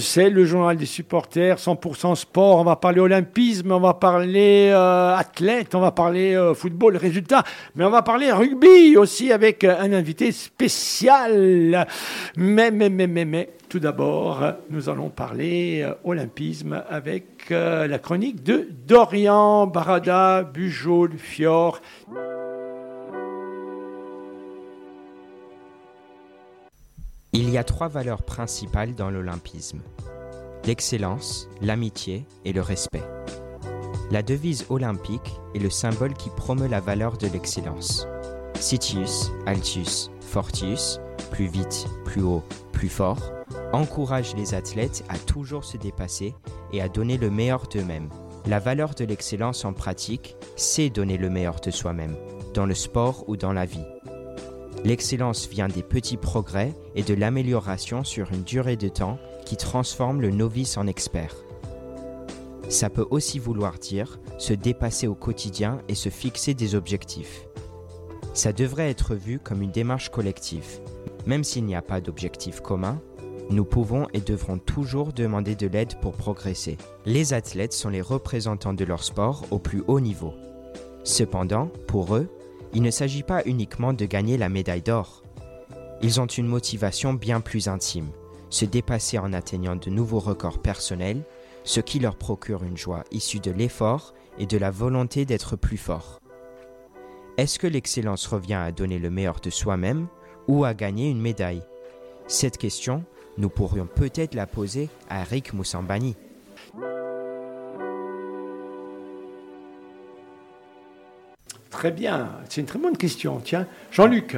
C'est le journal des supporters, 100% sport. On va parler olympisme, on va parler euh, athlète, on va parler euh, football, résultat, mais on va parler rugby aussi avec un invité spécial. Mais, mais, mais, mais, mais, tout d'abord, nous allons parler euh, olympisme avec la chronique de Dorian Barada, Bujoul, Fior. Il y a trois valeurs principales dans l'olympisme. L'excellence, l'amitié et le respect. La devise olympique est le symbole qui promeut la valeur de l'excellence. Citius, Altius, Fortius, plus vite, plus haut, plus fort, encourage les athlètes à toujours se dépasser et à donner le meilleur d'eux-mêmes. La valeur de l'excellence en pratique, c'est donner le meilleur de soi-même, dans le sport ou dans la vie. L'excellence vient des petits progrès et de l'amélioration sur une durée de temps qui transforme le novice en expert. Ça peut aussi vouloir dire se dépasser au quotidien et se fixer des objectifs. Ça devrait être vu comme une démarche collective. Même s'il n'y a pas d'objectif commun, nous pouvons et devrons toujours demander de l'aide pour progresser. Les athlètes sont les représentants de leur sport au plus haut niveau. Cependant, pour eux, il ne s'agit pas uniquement de gagner la médaille d'or. Ils ont une motivation bien plus intime, se dépasser en atteignant de nouveaux records personnels, ce qui leur procure une joie issue de l'effort et de la volonté d'être plus fort. Est-ce que l'excellence revient à donner le meilleur de soi-même ou à gagner une médaille? Cette question, nous pourrions peut-être la poser à Rick Moussambani. Très bien, c'est une très bonne question. Tiens, Jean-Luc,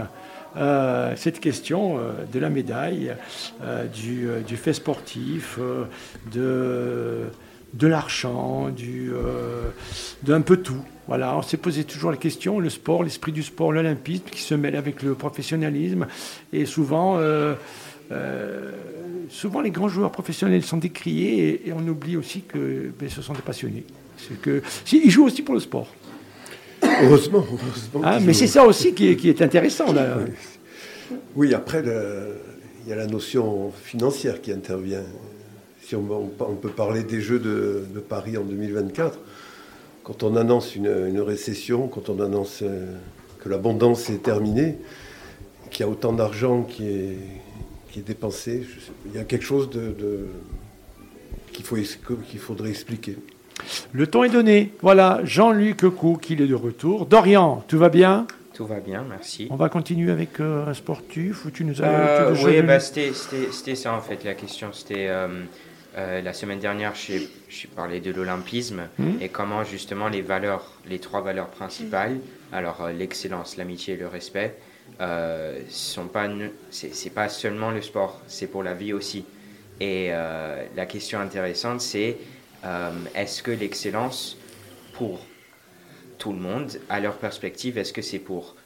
euh, cette question euh, de la médaille, euh, du, fait sportif, de, de l'argent, d'un peu tout. Voilà, on s'est posé toujours la question, le sport, l'esprit du sport, l'olympisme qui se mêle avec le professionnalisme. Et souvent, les grands joueurs professionnels sont décriés et, on oublie aussi que ben, ce sont des passionnés. Ils jouent aussi pour le sport. Heureusement, ah, mais c'est ça aussi qui est, intéressant. Là. Oui, après, il y a la notion financière qui intervient. Si on, peut parler des Jeux de, Paris en 2024, quand on annonce une, récession, quand on annonce euh, que l'abondance est terminée, qu'il y a autant d'argent qui est, qui est dépensé, il y a quelque chose de, qu'il faudrait expliquer. Le temps est donné. Voilà, Jean-Luc Cook, il est de retour. Dorian, tout va bien? Tout va bien, merci. On va continuer avec euh, un sportif ou tu nous as, euh, Oui, bah, c'était ça en fait la question. C'était euh, la semaine dernière, j'ai parlé de l'olympisme hmm. et comment justement les valeurs, les trois valeurs principales, alors l'excellence, l'amitié et le respect, sont pas, c'est pas seulement le sport, c'est pour la vie aussi. Et la question intéressante, c'est euh, est-ce que l'excellence pour tout le monde, à leur perspective, est-ce que c'est pour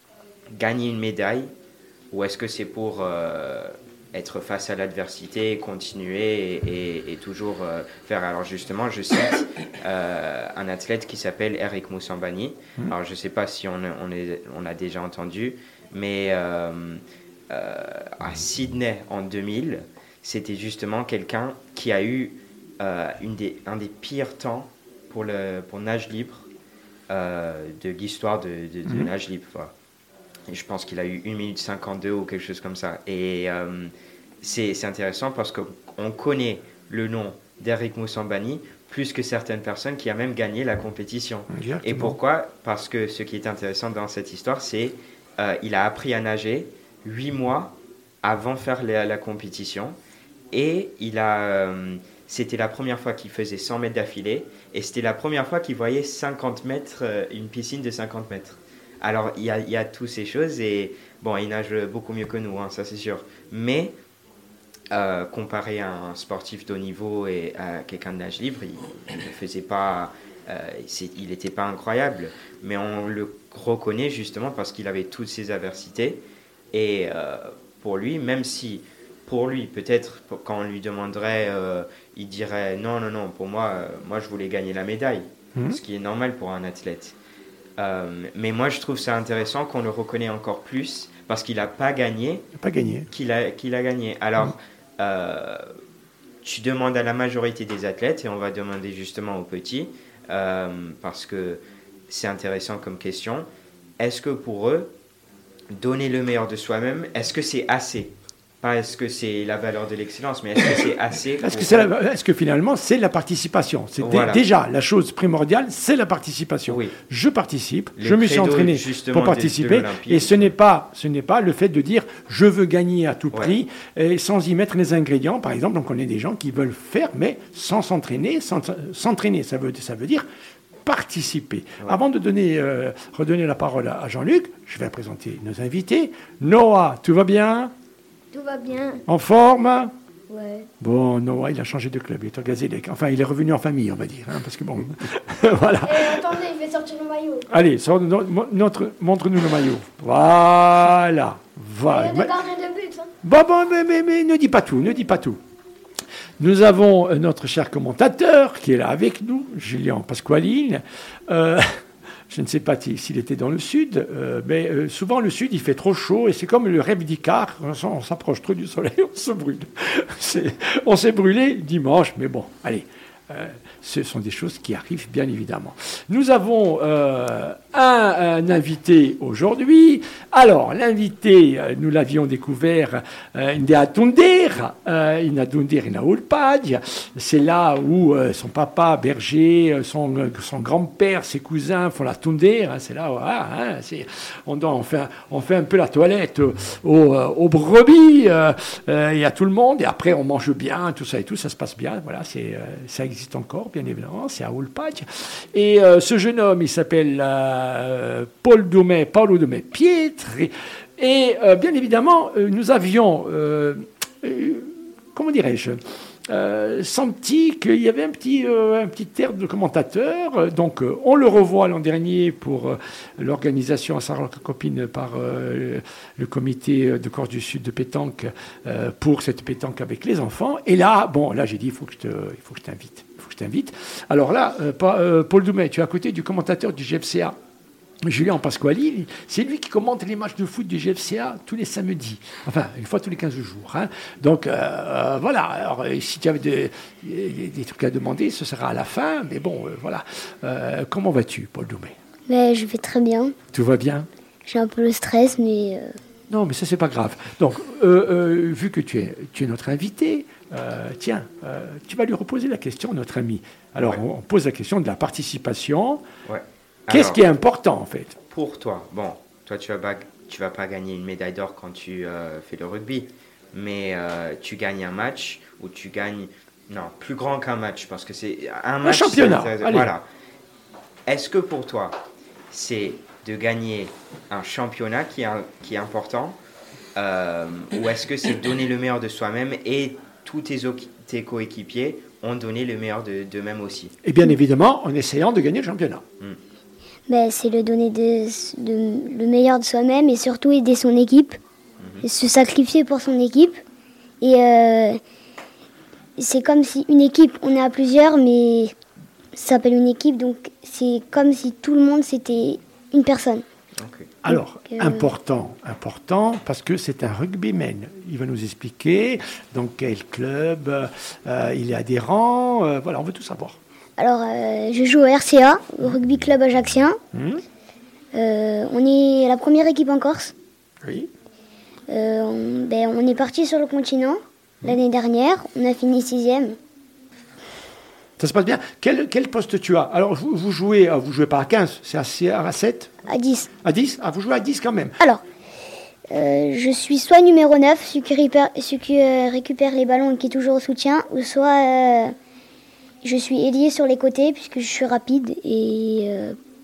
gagner une médaille ou est-ce que c'est pour euh, être face à l'adversité, continuer et, toujours euh, faire? Alors justement, je cite un athlète qui s'appelle Eric Moussambani. Mmh. Alors je ne sais pas si on, on, est, on, a déjà entendu, mais à Sydney en 2000, c'était justement quelqu'un qui a eu une des, un des pires temps pour le pour nage libre euh, de l'histoire de, de, mhm. nage libre. Et je pense qu'il a eu 1 minute 52 ou quelque chose comme ça. Et euh, c'est intéressant parce qu'on connaît le nom d'Eric Moussambani plus que certaines personnes qui a même gagné la compétition. Et pourquoi? Parce que ce qui est intéressant dans cette histoire, c'est il a appris à nager 8 mois avant faire la, la compétition et il a c'était la première fois qu'il faisait 100 mètres d'affilée et c'était la première fois qu'il voyait 50 mètres, euh, une piscine de 50 mètres. Alors il y a, y toutes ces choses et bon, il nage beaucoup mieux que nous, hein, ça c'est sûr. Mais euh, comparé à un sportif de haut niveau et à quelqu'un de nage libre, il ne faisait pas, euh, il n'était pas incroyable, mais on le reconnaît justement parce qu'il avait toutes ces adversités et pour lui, même si pour lui, peut-être quand on lui demanderait, euh, il dirait non, non, non, pour moi, euh, moi je voulais gagner la médaille, mhm. ce qui est normal pour un athlète. Euh, mais moi je trouve ça intéressant qu'on le reconnaît encore plus parce qu'il n'a pas gagné. Pas gagné. Qu'il a, qu'il a gagné. Alors, mhm. tu demandes à la majorité des athlètes, et on va demander justement aux petits, parce que c'est intéressant comme question, est-ce que pour eux, donner le meilleur de soi-même, est-ce que c'est assez? Pas est-ce que c'est la valeur de l'excellence, mais est-ce que c'est assez Est-ce que, est que, finalement c'est la participation? C'est déjà la chose primordiale, c'est la participation. Je participe, je me suis entraîné pour participer, et ce n'est pas ce n'est pas le fait de dire je veux gagner à tout prix et sans y mettre les ingrédients. Par exemple, on connaît des gens qui veulent faire, mais sans s'entraîner, sans s'entraîner, ça veut ça veut dire participer. Avant de donner, euh, redonner la parole à Jean-Luc, je vais présenter nos invités. Noah, tout va bien? Tout va bien. En forme Ouais. Bon, non, il a changé de club, il est au Enfin, il est revenu en famille, on va dire. Hein, parce que bon. voilà. Et attendez, il fait sortir le maillot. Allez, notre, montre-nous le maillot. Voilà. Voilà. Il y a des de but. Hein. Bon, bon, mais, mais, mais, ne dis pas tout, ne dis pas tout. Nous avons euh, notre cher commentateur qui est là avec nous, Julien Pasqualine. Euh, je ne sais pas s'il était dans le sud, euh, mais euh, souvent le sud il fait trop chaud et c'est comme le rêve d'Icar, on s'approche trop du soleil, on se brûle. on s'est brûlé dimanche, mais bon, allez, euh, ce sont des choses qui arrivent bien évidemment. Nous avons euh, un, invité aujourd'hui. Alors, l'invité, euh, nous l'avions découvert euh, in C'est là où son papa, berger, son, son grand-père, ses cousins font la Tunder. Hein, c'est là où ah, hein, on, on, fait, on fait un peu la toilette aux, aux brebis et à tout le monde. Et après, on mange bien, tout ça et tout, ça se passe bien. Voilà, ça existe encore bien évidemment, c'est à Ulpach. Et euh, ce jeune homme, il s'appelle euh, Paul Doumet, Paolo Doumet Pietri. Et euh, bien évidemment, nous avions, comment dirais-je, senti qu'il y avait un petit, un petit air de commentateur. Donc, on le revoit l'an dernier pour l'organisation à Sarah-Copine par le comité de Corse du Sud de pétanque pour cette pétanque avec les enfants. Et là, bon, là, j'ai dit, il faut que je t'invite je t'invite. Alors là, euh, euh, Paul Doumet, tu es à côté du commentateur du GFCA. Julien Pasquali, c'est lui qui commente les matchs de foot du GFCA tous les samedis, enfin une fois tous les 15 jours. Hein. Donc euh, voilà, alors si tu avais des, des, trucs à demander, ce sera à la fin, mais bon, voilà. comment vas-tu, Paul Doumet? Mais Je vais très bien. Tout va bien? J'ai un peu le stress, mais... Non, mais ça, c'est pas grave. Donc, vu que tu es, tu es notre invité, euh, tiens, euh, tu vas lui reposer la question, notre ami. Alors, on, pose la question de la participation. Qu'est-ce qui est important, en fait? Pour toi, bon, toi, tu vas pas, tu vas pas gagner une médaille d'or quand tu euh, fais le rugby, mais tu gagnes un match ou tu gagnes, non, plus grand qu'un match, parce que c'est un match. Un championnat. Voilà. Est-ce que pour toi, c'est de gagner un championnat qui est, qui est important ou est-ce que c'est donner le meilleur de soi-même et tous tes, coéquipiers ont donné le meilleur d'eux-mêmes aussi. Et bien évidemment, en essayant de gagner le championnat. Hmm. Ben, c'est le donner de, le meilleur de soi-même et surtout aider son équipe, mhm. se sacrifier pour son équipe. Et euh, c'est comme si une équipe, on est à plusieurs, mais ça s'appelle une équipe, donc c'est comme si tout le monde c'était une personne. Alors, euh, important, important, parce que c'est un rugbyman. Il va nous expliquer dans quel club euh, il est adhérent. Euh, voilà, on veut tout savoir. Alors, je joue au RCA, au Rugby Club Ajaxien. Hmm. on est la première équipe en Corse. Oui. On, ben, on, est parti sur le continent hmm. l'année dernière. On a fini sixième. Ça se passe bien. Quel, quel poste tu as Alors, vous, vous, jouez, vous jouez pas à 15, c'est à, à 7 À 10. À 10 Ah, vous jouez à 10 quand même Alors, euh, je suis soit numéro 9, celui qui, récupère, celui qui euh, récupère les ballons et qui est toujours au soutien, ou soit euh, je suis ailier sur les côtés puisque je suis rapide et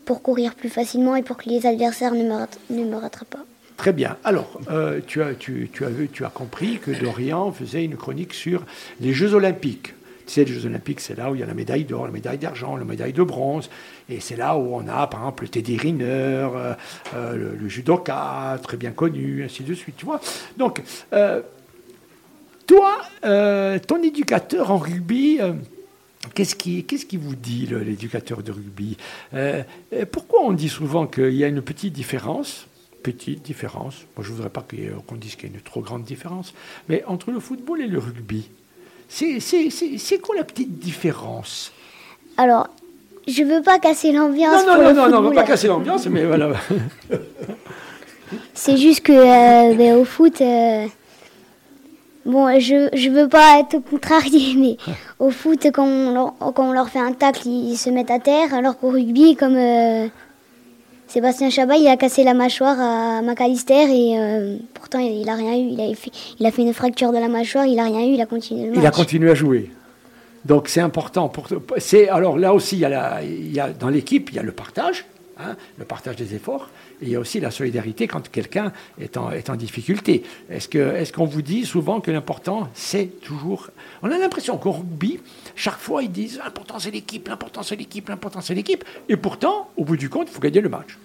pour courir plus facilement et pour que les adversaires ne me, ne me rattrapent pas. Très bien. Alors, tu, as, tu, tu, as vu, tu as compris que Dorian faisait une chronique sur les Jeux Olympiques les Jeux Olympiques, c'est là où il y a la médaille d'or, la médaille d'argent, la médaille de bronze. Et c'est là où on a, par exemple, le Teddy Riner, euh, euh, le, judoka, très bien connu, ainsi de suite. Tu vois Donc, euh, toi, ton éducateur en rugby, Qu'est-ce qui, qu'est-ce qui, vous dit, l'éducateur de rugby? Pourquoi on dit souvent qu'il y a une petite différence? Petite différence. Moi, je ne voudrais pas qu'on dise qu'il y a une trop grande différence. Mais entre le football et le rugby, C'est quoi la petite différence? Alors, je veux pas casser l'ambiance. Non, non, non, non, on va pas casser l'ambiance, mais voilà. C'est juste que euh, ben, au foot, euh, bon, je je veux pas être contrarié, mais au foot, quand on, leur, quand on leur fait un tacle, ils se mettent à terre, alors qu'au rugby, comme euh, Sébastien Chabat, il a cassé la mâchoire à McAllister et pourtant il, a rien eu. Il a, fait, il a fait une fracture de la mâchoire, il a rien eu, il a continué le match. Il a continué à jouer. Donc c'est important. Pour, alors là aussi, il y a, la, il y a dans l'équipe, il y a le partage, hein, le partage des efforts. Il y a aussi la solidarité quand quelqu'un est en, est en difficulté. Est-ce, qu'on vous dit souvent que l'important, c'est toujours... On a l'impression qu'au rugby, chaque fois, ils disent l'important, c'est l'équipe, l'important, c'est l'équipe, l'important, c'est l'équipe. Et pourtant, au bout du compte, il faut gagner le match.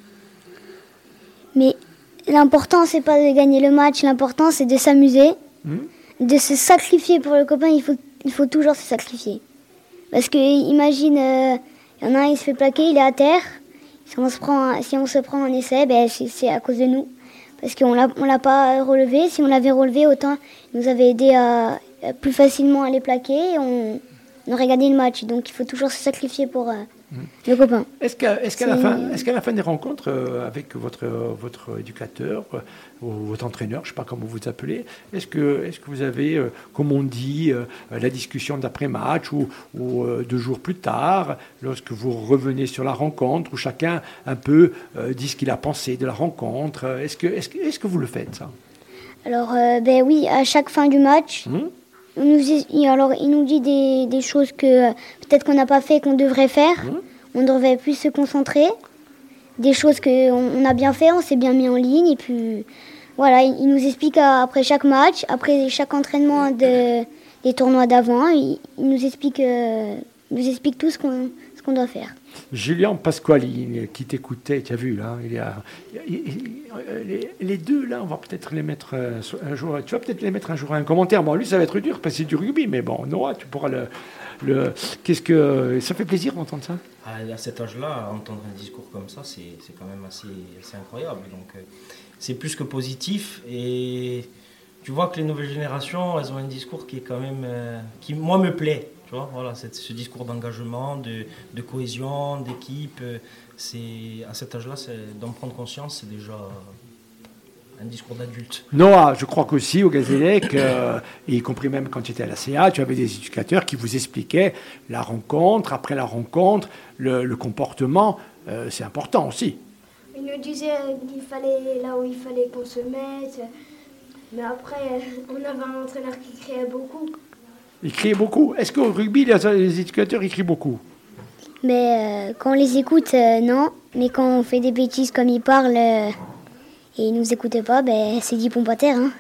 Mais l'important, c'est pas de gagner le match, l'important, c'est de s'amuser, hmm. de se sacrifier pour le copain. Il faut, il faut toujours se sacrifier. Parce que, imagine, euh, il y en a un, il se fait plaquer, il est à terre. Si on se prend, si on se un essai, ben, c'est à cause de nous. Parce qu'on ne l'a pas relevé. Si on l'avait relevé, autant nous avait aidé à, plus facilement à les plaquer. Et on, on, aurait gagné le match. Donc il faut toujours se sacrifier pour, euh, le copain. Est-ce qu'à est la, fin, est la fin des rencontres euh, avec votre, votre éducateur euh, ou votre entraîneur, je ne sais pas comment vous appelez, est-ce que, est que vous avez, euh, comme on dit, la discussion d'après-match ou, ou deux jours plus tard, lorsque vous revenez sur la rencontre, où chacun un peu dit ce qu'il a pensé de la rencontre Est-ce que, est -ce que vous le faites, ça? Alors, ben oui, à chaque fin du match. Hum nous, alors, il nous dit des, des choses que peut-être qu'on n'a pas fait qu'on devrait faire. Mmh. On devrait plus se concentrer. Des choses qu'on on a bien fait, on s'est bien mis en ligne. Et puis, voilà, il, nous explique après chaque match, après chaque entraînement de, des tournois d'avant, il, nous explique, euh, nous explique tout ce qu'on qu'on doit faire. Julien Pasquali, qui t'écoutait, tu as vu, là, il y a, les, deux, là, on va peut-être les mettre euh, un jour, tu vas peut-être les mettre un jour un commentaire. Bon, lui, ça va être dur parce que c'est du rugby, mais bon, Noah, tu pourras le. le Qu'est-ce que. Ça fait plaisir d'entendre ça? Ah, À cet âge-là, entendre un discours comme ça, c'est quand même assez, assez incroyable. Donc, euh, c'est plus que positif et tu vois que les nouvelles générations, elles ont un discours qui est quand même. Euh, qui, moi, me plaît. Vois, voilà, ce discours d'engagement, de, cohésion, d'équipe, euh, c'est à cet âge-là, d'en prendre conscience, c'est déjà un discours d'adulte. Noah, je crois qu'aussi au Gazélec, euh, y compris même quand tu étais à la CA, tu avais des éducateurs qui vous expliquaient la rencontre, après la rencontre, le, comportement, euh, c'est important aussi. Il nous disait qu'il fallait là où il fallait qu'on se mette, mais après, on avait un entraîneur qui criait beaucoup. Ils crient beaucoup. Est-ce qu'au rugby, les, éducateurs, ils crient beaucoup Mais euh, quand on les écoute, euh, non. Mais quand on fait des bêtises comme ils parlent euh, et ils nous écoutent pas, ben, c'est 10 pompes à terre. Hein.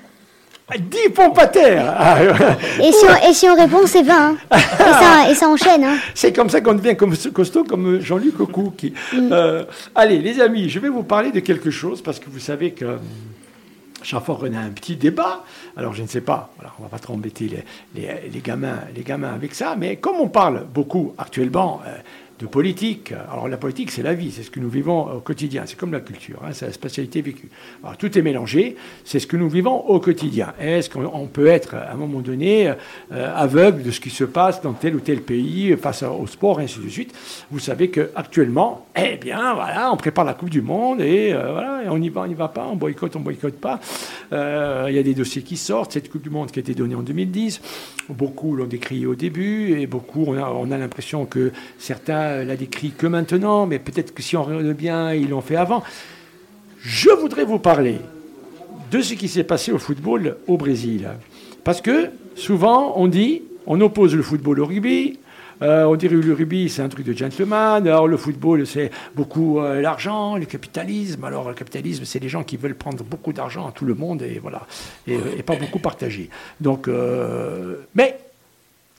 10 ah, pompes à terre et, si on, et si on répond, c'est 20. Hein. Et, ça, enchaîne. Hein. C'est comme ça qu'on devient comme costaud, comme Jean-Luc Cocou. Qui, mm. allez, les amis, je vais vous parler de quelque chose parce que vous savez que chaque qu'on a un petit débat, alors je ne sais pas, on ne va pas trop embêter les, les, gamins, les gamins avec ça, mais comme on parle beaucoup actuellement euh, de politique. Alors la politique, c'est la vie, c'est ce que nous vivons au quotidien, c'est comme la culture, hein, c'est la spatialité vécue. Alors tout est mélangé, c'est ce que nous vivons au quotidien. Est-ce qu'on peut être à un moment donné euh, aveugle de ce qui se passe dans tel ou tel pays face au sport, ainsi de suite? Vous savez qu'actuellement, eh bien voilà, on prépare la Coupe du Monde et euh, voilà, on y va, on n'y va pas, on boycotte, on boycotte pas. Euh, il y a des dossiers qui sortent, cette Coupe du Monde qui a été donnée en 2010, beaucoup l'ont décrié au début et beaucoup, on a l'impression que certains l'a décrit que maintenant, mais peut-être que si on regarde bien, ils l'ont fait avant. Je voudrais vous parler de ce qui s'est passé au football au Brésil. Parce que souvent, on dit, on oppose le football au rugby. Euh, on dirait que le rugby, c'est un truc de gentleman. Alors, le football, c'est beaucoup euh, l'argent, le capitalisme. Alors, le capitalisme, c'est les gens qui veulent prendre beaucoup d'argent à tout le monde et voilà, et, pas beaucoup partager. Donc, euh, mais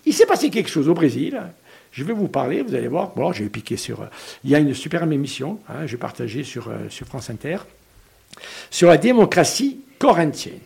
il s'est passé quelque chose au Brésil je vais vous parler, vous allez voir, bon, j'ai piqué sur... Euh, il y a une superbe émission, hein, je vais partager sur, euh, sur France Inter, sur la démocratie corinthienne.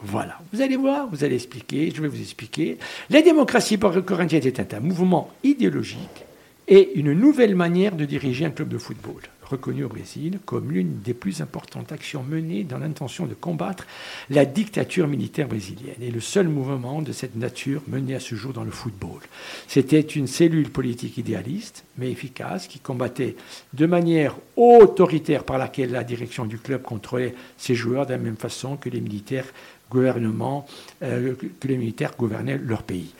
Voilà, vous allez voir, vous allez expliquer, je vais vous expliquer. La démocratie corinthienne est un mouvement idéologique et une nouvelle manière de diriger un club de football. Reconnu au Brésil comme l'une des plus importantes actions menées dans l'intention de combattre la dictature militaire brésilienne et le seul mouvement de cette nature mené à ce jour dans le football. C'était une cellule politique idéaliste, mais efficace, qui combattait de manière autoritaire par laquelle la direction du club contrôlait ses joueurs de la même façon que les militaires euh, que les militaires gouvernaient leur pays.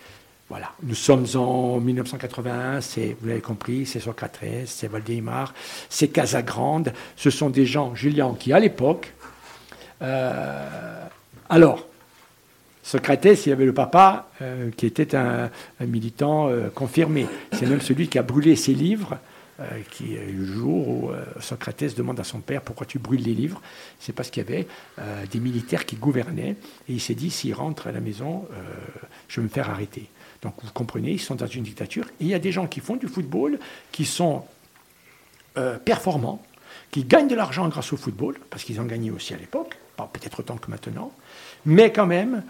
Voilà, nous sommes en 1981, c'est, vous l'avez compris, c'est Socrates, c'est Valdemar, c'est Casagrande, ce sont des gens, Julien, qui à l'époque, euh, alors, Socrates, il y avait le papa euh, qui était un, militant confirmé. C'est même celui qui a brûlé ses livres euh, qui, le jour où euh, Socrates demande à son père pourquoi tu brûles les livres, c'est parce qu'il y avait euh, des militaires qui gouvernaient et il s'est dit s'il rentre à la maison, je vais me faire arrêter. Donc vous comprenez, ils sont dans une dictature et il y a des gens qui font du football, qui sont performants, qui gagnent de l'argent grâce au football, parce qu'ils en gagnaient aussi à l'époque, peut-être autant que maintenant, mais quand même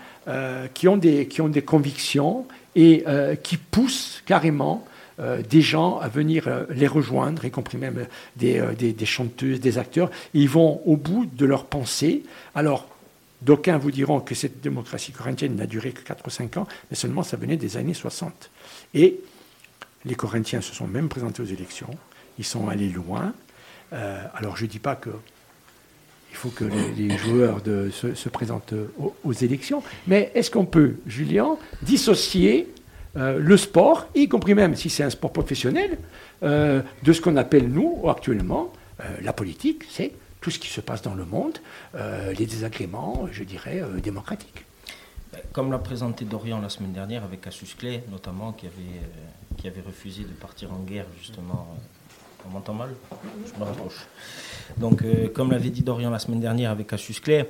qui, ont des, qui ont des convictions et qui poussent carrément euh, des gens à venir euh, les rejoindre, y compris même euh, des, des, chanteuses, des acteurs. ils vont au bout de leur pensée. Alors, d'aucuns vous diront que cette démocratie corinthienne n'a duré que 4 ou 5 ans, mais seulement ça venait des années 60. Et les Corinthiens se sont même présentés aux élections. Ils sont allés loin. alors, je ne dis pas que il faut que les, joueurs se, présentent aux, élections. Mais est-ce qu'on peut, Julien, dissocier euh, le sport, y compris même si c'est un sport professionnel, euh, de ce qu'on appelle nous actuellement euh, la politique, c'est tout ce qui se passe dans le monde, les désagréments, je dirais, démocratiques. Comme l'a présenté Dorian la semaine dernière avec Cassius Clay, notamment, qui avait, refusé de partir en guerre, justement. On m'entend mal Je me rapproche. Donc, comme l'avait dit Dorian la semaine dernière avec Cassius Clay,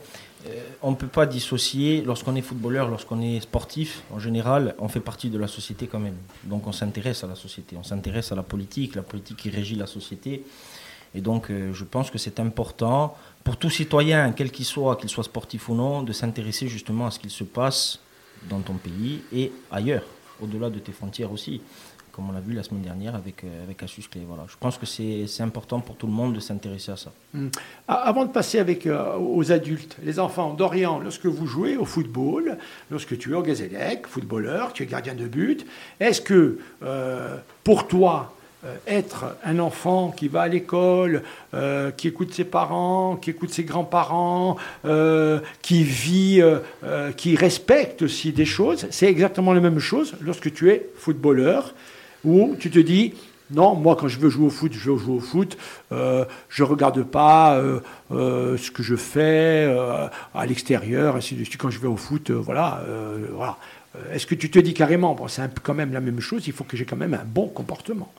on ne peut pas dissocier, lorsqu'on est footballeur, lorsqu'on est sportif, en général, on fait partie de la société quand même. Donc on s'intéresse à la société, on s'intéresse à la politique, la politique qui régit la société. Et donc euh, je pense que c'est important pour tout citoyen, quel qu'il soit, qu'il soit sportif ou non, de s'intéresser justement à ce qu'il se passe dans ton pays et ailleurs, au-delà de tes frontières aussi comme on l'a vu la semaine dernière avec, euh, avec Asus Clé. Voilà. Je pense que c'est important pour tout le monde de s'intéresser à ça. Hmm. Avant de passer avec, euh, aux adultes, les enfants, Dorian, lorsque vous jouez au football, lorsque tu es au Gazélec, footballeur, tu es gardien de but, est-ce que euh, pour toi, être un enfant qui va à l'école, qui écoute ses parents, qui écoute ses grands-parents, qui vit, qui respecte aussi des choses, c'est exactement la même chose lorsque tu es footballeur où tu te dis, non, moi quand je veux jouer au foot, je veux jouer au foot, euh, je ne regarde pas euh, euh, ce que je fais à l'extérieur, ainsi de suite. Quand je vais au foot, voilà. voilà. Est-ce que tu te dis carrément, bon, c'est quand même la même chose, il faut que j'ai quand même un bon comportement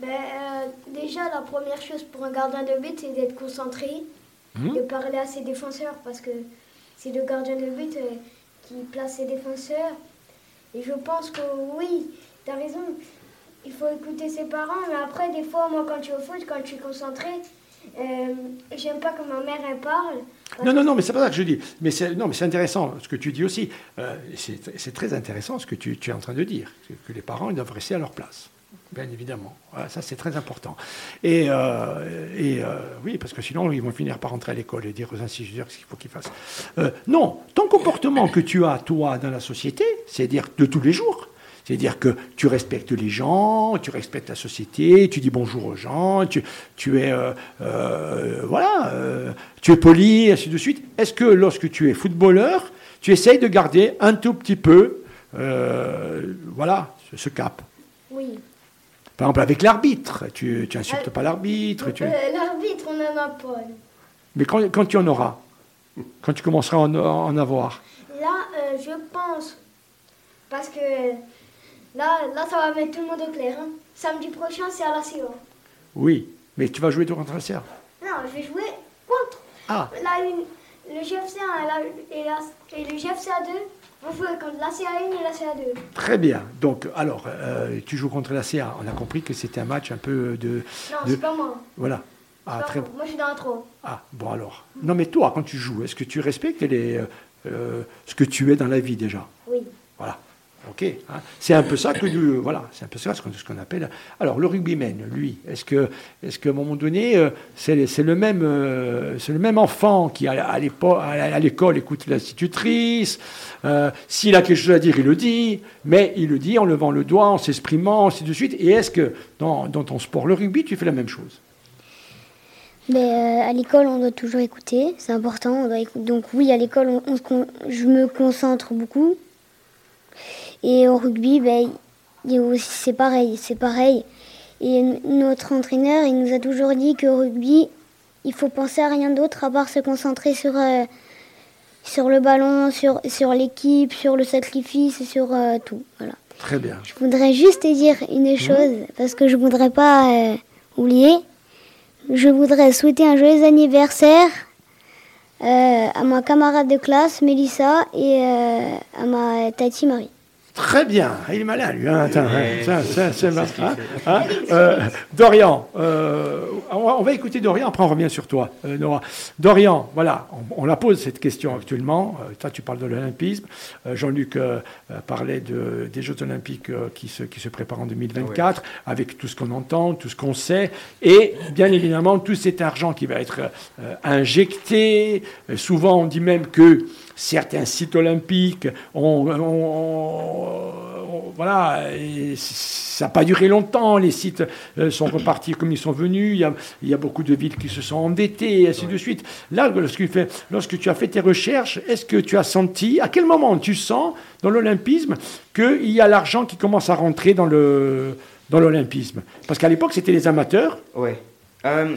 ben, Déjà, la première chose pour un gardien de but, c'est d'être concentré, mmh. de parler à ses défenseurs, parce que c'est le gardien de but qui place ses défenseurs. Et je pense que oui, T'as raison, il faut écouter ses parents, mais après, des fois, moi, quand tu es au foot, quand tu es concentré, euh, j'aime pas que ma mère elle parle. Non, non, non, mais c'est pas ça que je dis. Mais c'est, non, mais c'est intéressant ce que tu dis aussi. Euh, c'est, très intéressant ce que tu, es en train de dire, que les parents ils doivent rester à leur place. Bien évidemment. ça, c'est très important. Et, euh, oui, parce que sinon, ils vont finir par rentrer à l'école et dire aux instituteurs ce qu'il faut qu'ils fassent. non, ton comportement que tu as, toi, dans la société, c'est-à-dire de tous les jours, c'est-à-dire que tu respectes les gens, tu respectes la société, tu dis bonjour aux gens, tu, es, euh, euh, voilà, euh, tu es poli, ainsi de suite. Est-ce que lorsque tu es footballeur, tu essayes de garder un tout petit peu, voilà, ce, cap? Oui. Par exemple, avec l'arbitre, tu n'insultes pas l'arbitre. L'arbitre, on n'en a pas. Mais quand, tu en auras, quand tu commenceras à en, avoir? Là, je pense, parce que Là, là, ça va mettre tout le monde au clair. Hein. Samedi prochain, c'est à la CA. Oui, mais tu vas jouer contre la CA Non, je vais jouer contre. Ah. le GFC 1 et, le GFC 2 vont jouer contre la CA1 et la CA2. Très bien. Donc, alors, euh, tu joues contre la CA. On a compris que c'était un match un peu de. Non, c'est pas moi. Voilà. Ah, très... Moi, je suis dans la 3. Ah, bon alors. Non, mais toi, quand tu joues, est-ce que tu respectes les, euh, ce que tu es dans la vie déjà? Oui. Voilà. Ok, hein. c'est un peu ça que nous, voilà, c'est un peu ça ce qu'on appelle. Alors le rugbyman, lui, est-ce que, est-ce qu'à un moment donné, euh, c'est, le même, euh, c'est le même enfant qui à, à l'école écoute l'institutrice. Euh, s'il a quelque chose à dire, il le dit, mais il le dit en levant le doigt, en s'exprimant, ainsi de suite. Et est-ce que dans, dans ton sport, le rugby, tu fais la même chose? Mais à l'école, on doit toujours écouter, c'est important. On doit Donc oui, à l'école, je me concentre beaucoup. Et au rugby, ben, c'est pareil, c'est pareil. Et notre entraîneur, il nous a toujours dit qu'au rugby, il faut penser à rien d'autre à part se concentrer sur, euh, sur le ballon, sur, sur l'équipe, sur le sacrifice, sur euh, tout. Voilà. Très bien. Je voudrais juste te dire une mmh. chose, parce que je ne voudrais pas euh, oublier. Je voudrais souhaiter un joyeux anniversaire à ma camarade de classe, Mélissa, et à ma tati Marie. Très bien, il est malin lui. Hein. c'est hein. euh, Dorian, euh, on, va, écouter Dorian, après on revient sur toi, euh, Nora. Dorian, voilà, on, la pose cette question actuellement. toi, tu parles de l'olympisme. Jean-Luc parlait de, des Jeux olympiques qui, se, qui se préparent en 2024, avec tout ce qu'on entend, tout ce qu'on sait, et bien évidemment tout cet argent qui va être injecté. souvent, on dit même que certains sites olympiques ont, voilà, ça n'a pas duré longtemps. Les sites euh, sont repartis comme ils sont venus. Il y a, beaucoup de villes qui se sont endettées, et ainsi de suite. Lorsque, tu as fait tes recherches, est-ce que tu as senti, à quel moment tu sens dans l'olympisme qu'il y a l'argent qui commence à rentrer dans le dans l'olympisme? Parce qu'à l'époque, c'était les amateurs. Oui. Euh,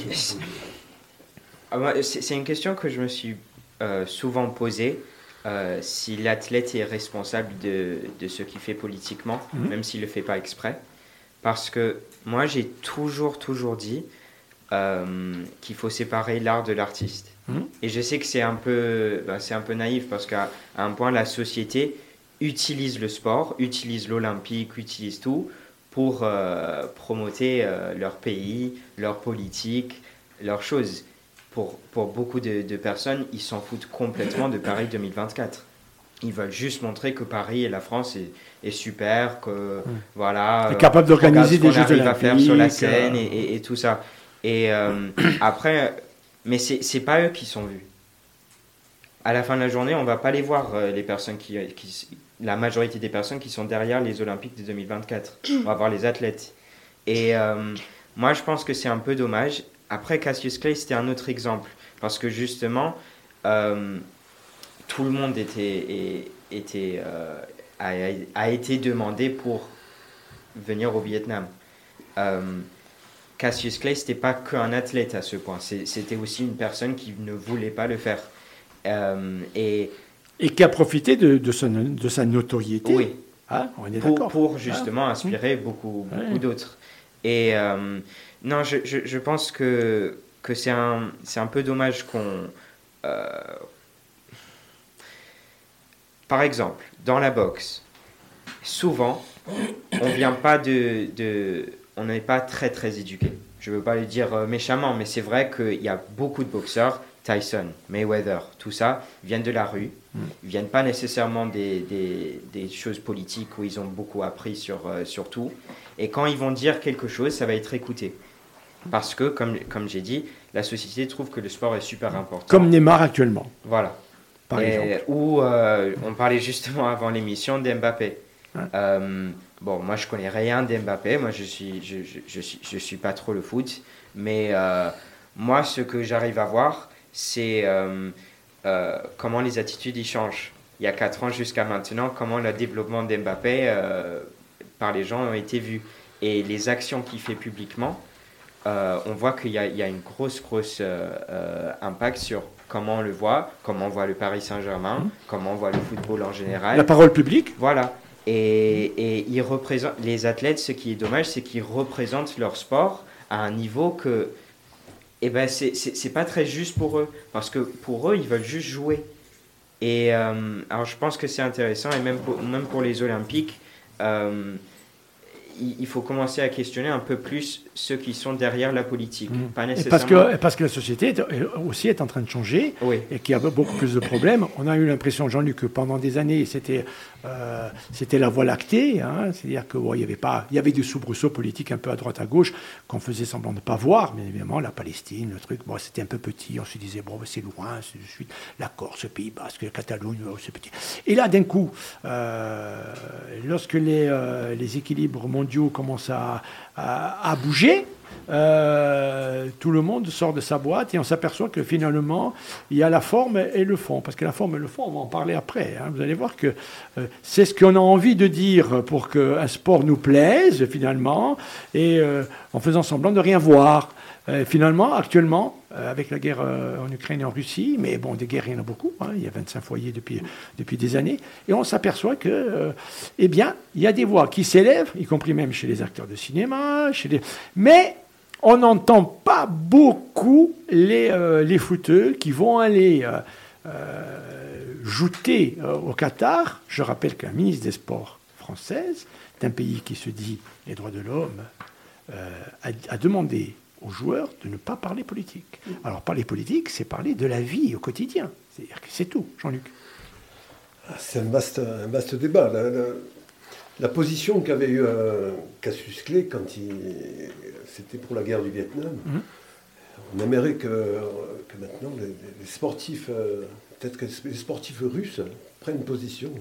c'est une question que je me suis euh, souvent posé euh, si l'athlète est responsable de, de, ce qu'il fait politiquement, mhm. même s'il ne le fait pas exprès. Parce que moi, j'ai toujours, toujours dit euh, qu'il faut séparer l'art de l'artiste. Mhm. Et je sais que c'est un, peu, bah, c'est un peu naïf parce qu'à un point, la société utilise le sport, utilise l'olympique, utilise tout pour euh, promoter leur pays, leur politique, leurs choses pour, beaucoup de, personnes, ils s'en foutent complètement de Paris 2024. Ils veulent juste montrer que Paris et la France est, super, que voilà, est capable d'organiser des Jeux olympiques, va faire sur la scène euh. et, tout ça. Et euh, après, mais c'est pas eux qui sont vus. À la fin de la journée, on va pas les voir euh, les personnes qui, qui, la majorité des personnes qui sont derrière les Olympiques de 2024. On va voir les athlètes. Et moi, je pense que c'est un peu dommage. Après, Cassius Clay, c'était un autre exemple. Parce que justement, euh, tout le monde était, était, euh, a, été demandé pour venir au Vietnam. Euh, Cassius Clay, c'était pas qu'un athlète à ce point. C'était aussi une personne qui ne voulait pas le faire. et, et qui a profité de, de, son, de sa notoriété. Oui. Ah, on est pour, pour, justement ah. inspirer beaucoup, beaucoup d'autres. Et non, je, je, je, pense que, que c'est un, un peu dommage qu'on... Euh, par exemple, dans la boxe, souvent, on vient pas de... de on n'est pas très très éduqué. Je ne veux pas le dire euh, méchamment, mais c'est vrai qu'il y a beaucoup de boxeurs, Tyson, Mayweather, tout ça, viennent de la rue. Mm. Ils viennent pas nécessairement des, des, des, choses politiques où ils ont beaucoup appris sur, euh, sur tout. Et quand ils vont dire quelque chose, ça va être écouté. Parce que, comme, comme j'ai dit, la société trouve que le sport est super important. Comme Neymar actuellement. Voilà. Par exemple. Ou euh, on parlait justement avant l'émission d'Mbappé. Euh, bon, moi je connais rien d'Mbappé, moi je suis, je, je, suis, je suis pas trop le foot, mais moi ce que j'arrive à voir, c'est comment les attitudes y changent. Il y a 4 ans jusqu'à maintenant, comment le développement d'Mbappé par les gens ont été vu. Et les actions qu'il fait publiquement, euh, on voit qu'il y, a une grosse, grosse euh, euh, impact sur comment on le voit, comment on voit le Paris Saint-Germain, mmh. comment on voit le football en général. La parole publique? Voilà. Et, et ils les athlètes, ce qui est dommage, c'est qu'ils représentent leur sport à un niveau que eh ben, c'est pas très juste pour eux. Parce que pour eux, ils veulent juste jouer. Et alors, je pense que c'est intéressant, et même pour, même pour les Olympiques, il faut commencer à questionner un peu plus ceux qui sont derrière la politique. Mm. Pas nécessairement... parce, que, parce que la société est- aussi est en train de changer Oui. et qu'il y a beaucoup plus de problèmes. On a eu l'impression, Jean-Luc, que pendant des années, c'était euh, c'était la voie lactée. hein. C'est-à-dire qu'il y avait pas, il y avait des soubresauts politiques un peu à droite, à gauche, qu'on faisait semblant de ne pas voir. Mais évidemment, la Palestine, le truc, bon, c'était un peu petit. On se disait, bon, c'est loin, c'est de suite la Corse, le Pays Basque, la Catalogne, oh, c'est petit. Et là, d'un coup, euh, lorsque les, euh, les équilibres mondiaux commencent à, à- à bouger, euh, tout le monde sort de sa boîte et on s'aperçoit que finalement, il y a la forme et le fond. Parce que la forme et le fond, on va en parler après. hein. Vous allez voir que euh, c'est ce qu'on a envie de dire pour qu'un sport nous plaise, finalement, et euh, en faisant semblant de rien voir. Euh, finalement, actuellement, euh, avec la guerre euh, en Ukraine et en Russie, mais bon, des guerres, il y en a beaucoup, hein, il y a 25 foyers depuis, depuis des années, et on s'aperçoit que, eh bien, il y a des voix qui s'élèvent, y compris même chez les acteurs de cinéma, chez les... mais on n'entend pas beaucoup les, les footeux qui vont aller jouter au Qatar. Je rappelle qu'un ministre des Sports française, d'un pays qui se dit les droits de l'homme, a demandé aux joueurs de ne pas parler politique. Alors parler politique, c'est parler de la vie au quotidien. C'est-à-dire que c'est tout, Jean-Luc. Ah, C'est un vaste, un vaste débat. La, la- la position qu'avait eu euh, Cassius Clay quand il, c'était pour la guerre du Vietnam, Mhm. on aimerait que, que maintenant les, les sportifs, euh, peut-être que les sportifs russes prennent position.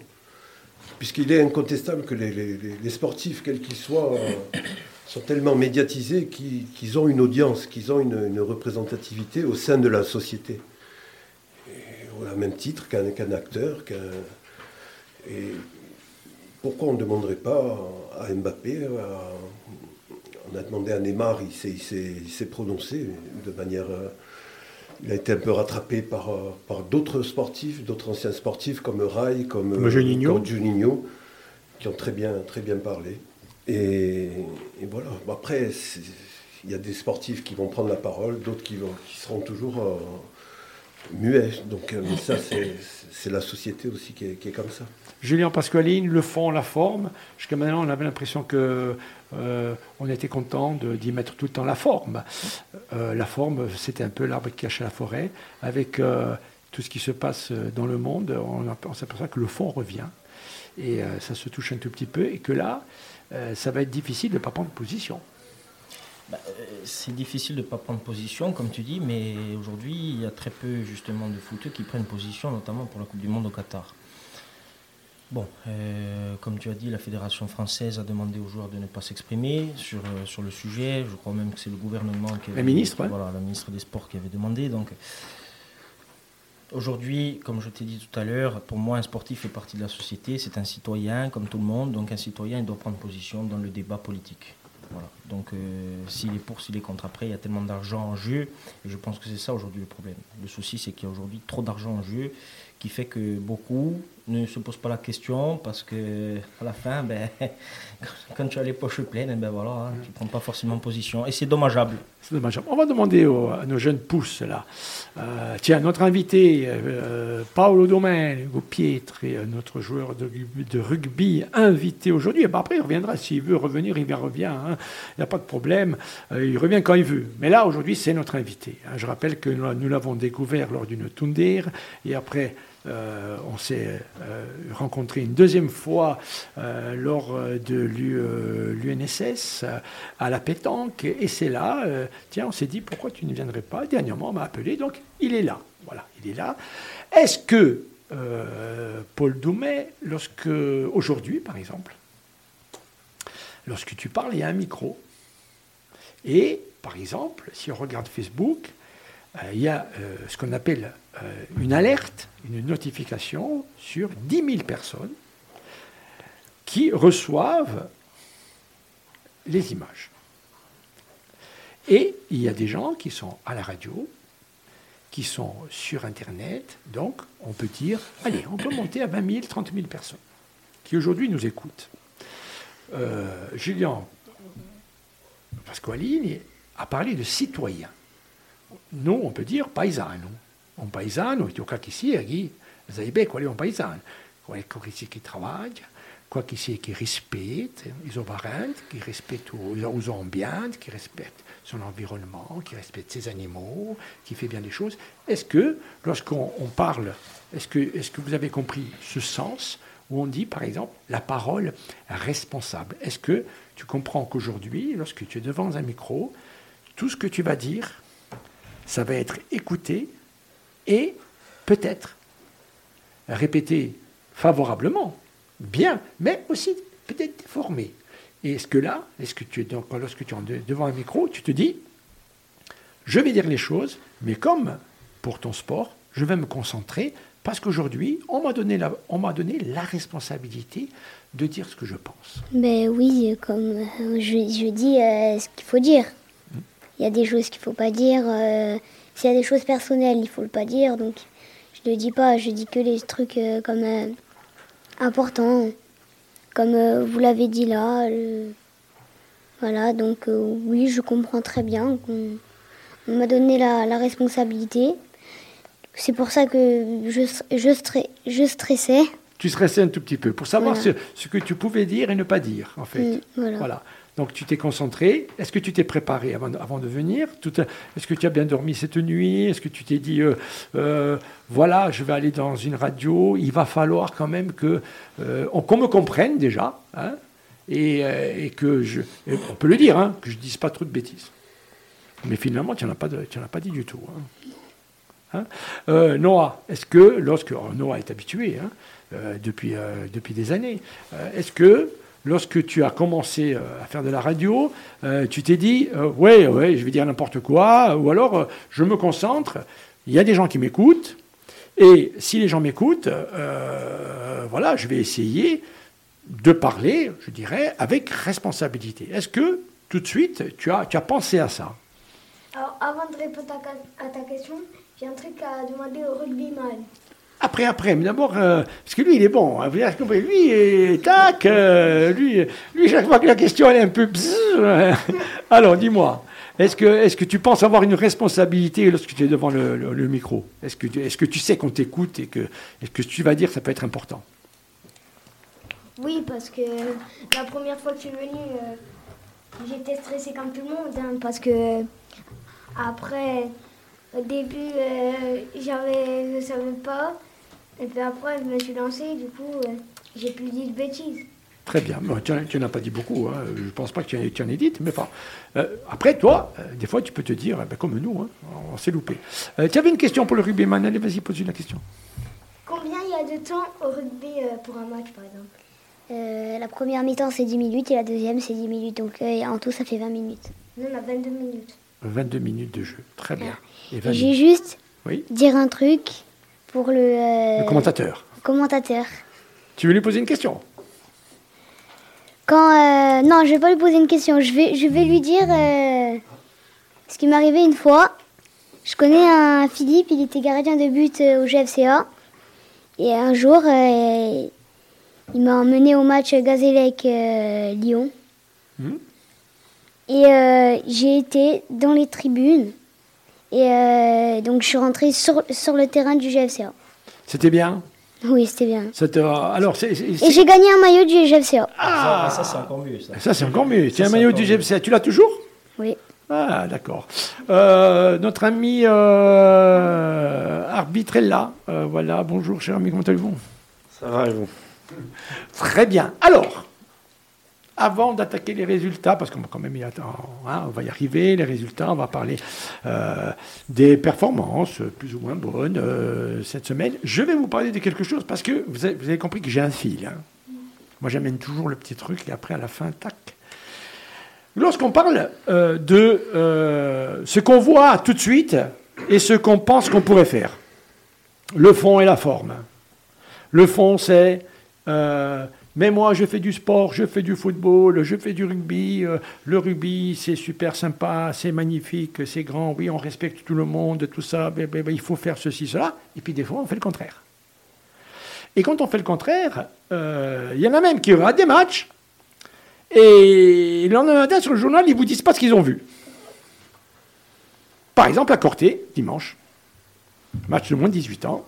Puisqu'il est incontestable que les, les- les- les sportifs, quels qu'ils soient, euh, sont tellement médiatisés qu'ils ont une audience, qu'ils ont une, une représentativité au sein de la société. Et au même titre qu'un acteur, qu'un. Et pourquoi on ne demanderait pas à Mbappé à- On a demandé à Neymar, il s'est- prononcé de manière. euh, Il a été un peu rattrapé par, par d'autres sportifs, d'autres anciens sportifs comme Rai, comme, Comme Juninho. comme Juninho, qui ont très bien, très bien parlé. Et, et voilà. Bon, Après, il y a des sportifs qui vont prendre la parole, d'autres qui, vont- qui seront toujours euh, muets. Donc, euh, mais ça, c'est la société aussi qui est, qui est comme ça. Julien Pasqualine, le fond, la forme. Jusqu'à maintenant, on avait l'impression que euh, on était content d'y mettre tout le temps la forme. Euh, la forme, c'était un peu l'arbre qui cachait la forêt. Avec euh, tout ce qui se passe dans le monde, on, on s'aperçoit que le fond revient. Et ça se touche un tout petit peu. Et que là, euh, ça va être difficile de ne pas prendre position. Bah, euh, c'est difficile de ne pas prendre position, comme tu dis, mais aujourd'hui, il y a très peu justement de footeux qui prennent position, notamment pour la Coupe du Monde au Qatar. Bon, euh, comme tu as dit, la Fédération française a demandé aux joueurs de ne pas s'exprimer sur, sur le sujet. Je crois même que c'est le gouvernement qui La ministre, ouais. voilà, la ministre des Sports qui avait demandé. Donc, aujourd'hui, comme je t'ai dit tout à l'heure, pour moi, un sportif fait partie de la société. C'est un citoyen, comme tout le monde. Donc, un citoyen, il doit prendre position dans le débat politique. Voilà. Donc, euh, s'il est pour, s'il est contre, après, il y a tellement d'argent en jeu. Et je pense que c'est ça aujourd'hui le problème. Le souci, c'est qu'il y a aujourd'hui trop d'argent en jeu qui fait que beaucoup ne se posent pas la question parce que à la fin, ben, quand tu as les poches pleines, ben voilà, hein, tu ne prends pas forcément position. Et c'est dommageable. C'est dommage. On va demander à nos jeunes pousses là. Euh, tiens, notre invité, euh, Paolo Domenico Pietri, euh, notre joueur de, rugby- invité aujourd'hui. Eh ben après, il reviendra. S'il veut revenir, il vient, revient. hein. Il n'y a pas de problème. Euh, il revient quand il veut. Mais là, aujourd'hui, c'est notre invité. hein. Je rappelle que nous, l'avons découvert lors d'une Tundir. Et après, euh, on s'est euh, rencontré une deuxième fois euh, lors de l'U- l'UNSS à la pétanque. Et c'est là, tiens, on s'est dit pourquoi tu ne viendrais pas? Dernièrement, on m'a appelé, donc il est là. Voilà, il est là. Est-ce que Paul Doumet, lorsque aujourd'hui, par exemple, lorsque tu parles, il y a un micro. Et, par exemple, si on regarde Facebook, il y a euh, ce qu'on appelle euh, une alerte, une notification sur 10 000 personnes qui reçoivent les images. Et il y a des gens qui sont à la radio, qui sont sur Internet, donc on peut dire, allez, on peut monter à 20 000, 30 000 personnes qui aujourd'hui nous écoutent. Euh, Julien Pasqualini a parlé de citoyens. Nous, on peut dire paesano. Un tu cas ici, qui, vous savez bien qual è un paesano. Quello qui qui travaille, qu'il c'est qui respecte les parents, qui respecte aux, ambiantes, qui respecte son environnement, qui respecte ses animaux, qui fait bien des choses. Est-ce que, lorsqu'on parle, est-ce que, est que vous avez compris ce sens où on dit, par exemple, la parole responsable? Est-ce que tu comprends qu'aujourd'hui, lorsque tu es devant un micro, tout ce que tu vas dire, ça va être écouté et peut-être répété favorablement, bien, mais aussi peut-être déformé. Et est-ce que là, est-ce que tu donc, lorsque tu es devant un micro, tu te dis, je vais dire les choses, mais comme pour ton sport, je vais me concentrer parce qu'aujourd'hui, on m'a donné, la, donné la responsabilité de dire ce que je pense. Ben oui, comme je, je dis euh, ce qu'il faut dire. Il y a des choses qu'il ne faut pas dire. Euh, s'il y a des choses personnelles, il ne faut le pas dire. Donc, je ne le dis pas. Je dis que les trucs comme importants. Comme vous l'avez dit là. Voilà, donc oui, je comprends très bien qu'on on m'a donné la, la responsabilité. C'est pour ça que je, je, je, stressais. Tu stressais un tout petit peu pour savoir ce, ce, que tu pouvais dire et ne pas dire, en fait. Mm, voilà. Donc tu t'es concentré. Est-ce que tu t'es préparé avant de, venir? Est-ce que tu as bien dormi cette nuit? Est-ce que tu t'es dit, euh, euh, voilà, je vais aller dans une radio, il va falloir quand même que euh, qu'on me comprenne déjà, hein, et, que je, on peut le dire, hein, que je dise pas trop de bêtises. Mais finalement, tu n'en as, pas as pas dit du tout. Hein. Hein? Noah, est-ce que, lorsque oh, Noah est habitué depuis, depuis des années, est-ce que lorsque tu as commencé à faire de la radio, tu t'es dit, ouais, ouais, je vais dire n'importe quoi, ou alors je me concentre, il y a des gens qui m'écoutent, et si les gens m'écoutent, voilà, je vais essayer de parler, je dirais, avec responsabilité. Est-ce que tout de suite, tu as, tu as pensé à ça? Alors, avant de répondre à ta question, j'ai un truc à demander au rugbyman. Après, après, mais d'abord, euh, parce que lui, il est bon. Hein, vous compris, lui, tac, euh, lui, lui, chaque fois que la question elle est un peu. Euh, alors, dis-moi, est-ce que, est que tu penses avoir une responsabilité lorsque tu es devant le, micro? Est-ce que, est que tu sais qu'on t'écoute et que, est-ce que tu vas dire ça peut être important? Oui, parce que la première fois que je suis venue, j'étais stressée comme tout le monde, hein, parce que après au début, euh, j'avais, je savais pas. Et puis après, je me suis lancée, du coup, euh, j'ai plus dit de bêtises. Très bien. tu n'en as pas dit beaucoup. Hein. Je ne pense pas que tu en, tu en aies dites. Mais enfin, euh, après, toi, des fois, tu peux te dire, ben, comme nous, hein, on s'est loupé. tu avais une question pour le rugbyman. Allez, vas-y, pose-lui la question. Combien il y a de temps au rugby pour un match, par exemple? La première mi-temps, c'est 10 minutes et la deuxième, c'est 10 minutes. Donc en tout, ça fait 20 minutes. Non, on a 22 minutes. 22 minutes de jeu. Très bien. J'ai juste dire un truc pour le, euh, le commentateur. commentateur. Tu veux lui poser une question? Quand euh, non, je vais pas lui poser une question. Je vais, je vais lui dire euh, ce qui m'est arrivé une fois. Je connais un Philippe, il était gardien de but au GFCA. Et un jour, il m'a emmené au match Gazélec-Lyon. Hmm. Et j'ai été dans les tribunes. Et euh, donc je suis rentrée sur, sur le terrain du GFCA. C'était bien? Oui, c'était bien. Alors, Et j'ai gagné un maillot du GFCA. Ah, ça, c'est encore mieux. Ça, c'est encore mieux. C'est un maillot du GFCA. Tu l'as toujours? Oui. Ah, d'accord. Euh, notre ami euh, arbitre est là. Euh, voilà, bonjour, cher ami, comment allez-vous? Ça va et vous? Très bien. Alors, avant d'attaquer les résultats, parce qu'on va quand même y attendre, hein, on va y arriver, les résultats, on va parler euh, des performances plus ou moins bonnes euh, cette semaine. Je vais vous parler de quelque chose parce que vous avez, compris que j'ai un fil. Hein. Moi, j'amène toujours le petit truc et après, à la fin, tac. Lorsqu'on parle euh, de ce qu'on voit tout de suite et ce qu'on pense qu'on pourrait faire, le fond et la forme. Le fond, c'est mais moi, je fais du sport, je fais du football, je fais du rugby. Euh, le rugby, c'est super sympa, c'est magnifique, c'est grand. Oui, on respecte tout le monde, tout ça. Mais, il faut faire ceci, cela. Et puis des fois, on fait le contraire. Et quand on fait le contraire, euh, il y en a même qui regardent des matchs. Et le lendemain sur le journal, ils ne vous disent pas ce qu'ils ont vu. Par exemple, à Corté, dimanche, match de moins de 18 ans.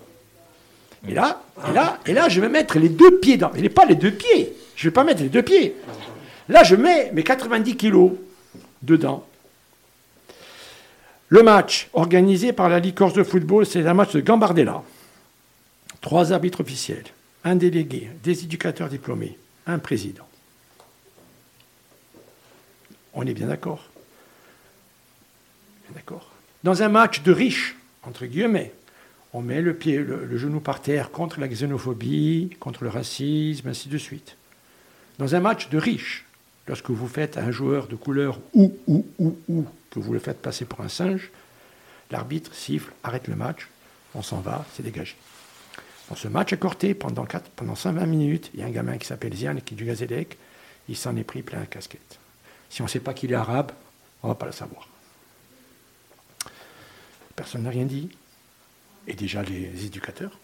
Et là, et là, et là, je vais mettre les deux pieds dans. Mais pas les deux pieds. Je ne vais pas mettre les deux pieds. Là, je mets mes 90 kilos dedans. Le match organisé par la Ligue Corse de football, c'est un match de Gambardella. Trois arbitres officiels, un délégué, des éducateurs diplômés, un président. On est bien d'accord? D'accord Dans un match de riches, entre guillemets, on met le pied, le, genou par terre contre la xénophobie, contre le racisme, ainsi de suite. Dans un match de riches, lorsque vous faites un joueur de couleur ou, ou, ou, ou, que vous le faites passer pour un singe, l'arbitre siffle, arrête le match, on s'en va, c'est dégagé. Dans ce match accorté, pendant, 4, pendant 120 minutes, il y a un gamin qui s'appelle Zian, qui est du Gazélec, il s'en est pris plein la casquette. Si on ne sait pas qu'il est arabe, on ne va pas le savoir. Personne n'a rien dit et déjà les éducateurs.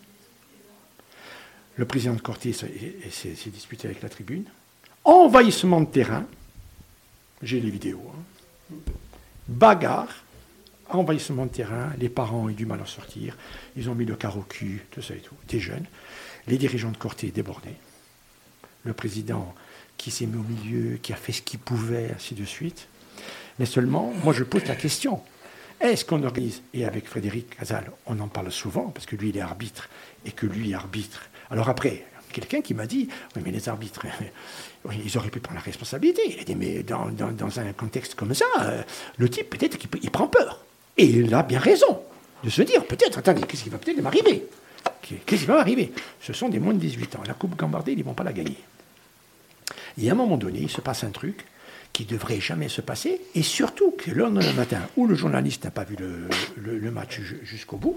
Le président de Corté s'est disputé avec la tribune. Envahissement de terrain, j'ai les vidéos. Hein. Bagarre, envahissement de terrain, les parents ont eu du mal à sortir, ils ont mis le carreau au cul, tout ça et tout, des jeunes. Les dirigeants de Corté débordés. Le président qui s'est mis au milieu, qui a fait ce qu'il pouvait, ainsi de suite. Mais seulement, moi je pose la question, est-ce qu'on organise Et avec Frédéric Casal, on en parle souvent, parce que lui, il est arbitre, et que lui arbitre. Alors après, quelqu'un qui m'a dit, oui, mais les arbitres, ils auraient pu prendre la responsabilité. Il a mais dans, un contexte comme ça, euh, le type, peut-être qu'il prend peur. Et il a bien raison de se dire, peut-être, attendez, qu'est-ce qui va peut-être m'arriver? Qu'est-ce qui va m'arriver? Ce sont des moins de 18 ans. La Coupe Gambardée, ils ne vont pas la gagner. Et à un moment donné, il se passe un truc, qui devrait jamais se passer, et surtout que le lendemain matin, où le journaliste n'a pas vu le, match jusqu'au bout,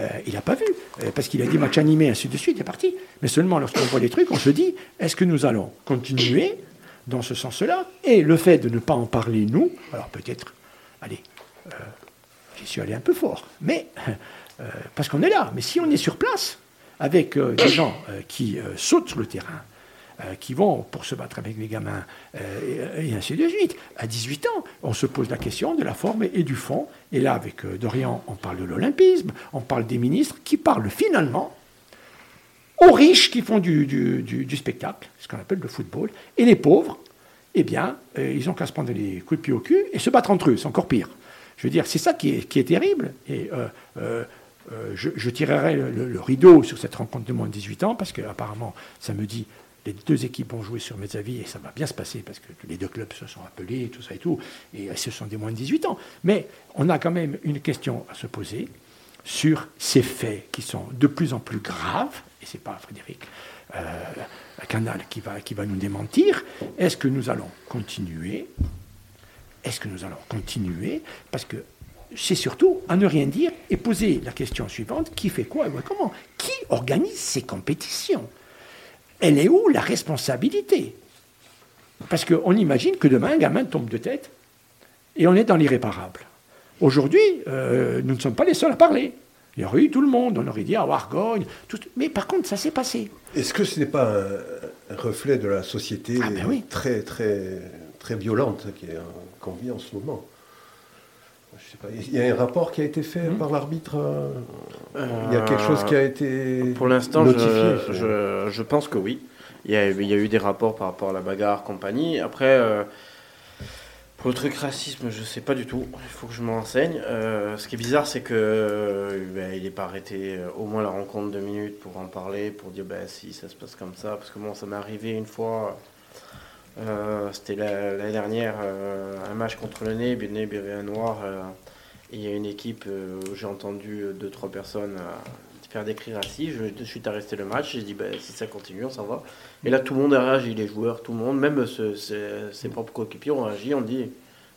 euh, il n'a pas vu, euh, parce qu'il a dit match animé, ainsi de suite, il est parti. Mais seulement lorsqu'on voit les trucs, on se dit, est-ce que nous allons continuer dans ce sens-là? Et le fait de ne pas en parler, nous, alors peut-être, allez, euh, j'y suis allé un peu fort, mais parce qu'on est là, mais si on est sur place, avec des gens qui sautent sur le terrain, euh, qui vont pour se battre avec les gamins, euh, et, ainsi de suite. À 18 ans, on se pose la question de la forme et du fond. Et là, avec euh, Dorian, on parle de l'olympisme, on parle des ministres qui parlent finalement aux riches qui font du, du, spectacle, ce qu'on appelle le football, et les pauvres, eh bien, ils ont qu'à se prendre les coups de pied au cul et se battre entre eux, c'est encore pire. Je veux dire, c'est ça qui est, qui est, terrible. Et je, tirerai le, rideau sur cette rencontre de moins de 18 ans, parce qu'apparemment, ça me dit les deux équipes ont joué sur mes avis et ça va bien se passer parce que les deux clubs se sont appelés, tout ça et tout, et ce sont des moins de 18 ans. Mais on a quand même une question à se poser sur ces faits qui sont de plus en plus graves, et ce n'est pas Frédéric euh, Canal qui va, qui va nous démentir. Est-ce que nous allons continuer? Est-ce que nous allons continuer? Parce que c'est surtout à ne rien dire et poser la question suivante. Qui fait quoi et comment? Qui organise ces compétitions? Elle est où la responsabilité? Parce qu'on imagine que demain, un gamin tombe de tête et on est dans l'irréparable. Aujourd'hui, euh, nous ne sommes pas les seuls à parler. Il y aurait eu tout le monde, on aurait dit ah, Argogne, tout... mais par contre, ça s'est passé. Est-ce que ce n'est pas un, reflet de la société ah, ben très, très, très violente qu'on vit en ce moment? Il y a un rapport qui a été fait hmm. par l'arbitre euh, Il y a quelque chose qui a été Pour l'instant, je, je, pense que oui. Il y, a, il y, a, eu des rapports par rapport à la bagarre, compagnie. Après, euh, pour le truc racisme, je ne sais pas du tout. Il faut que je m'enseigne. Euh, ce qui est bizarre, c'est que ben, il n'est pas arrêté au moins la rencontre deux minutes pour en parler, pour dire ben, si ça se passe comme ça. Parce que bon, ça m'est arrivé une fois. C'était l'année dernière, un match contre le nez, Nez, un Noir il y a une équipe euh, où j'ai entendu euh, deux, trois personnes euh, faire des cris racistes. Je, suite arrêté le match. J'ai dit, bah, si ça continue, on s'en va. Et là, tout le monde a réagi, les joueurs, tout le monde, même ses, propres coéquipiers ont réagi. On dit,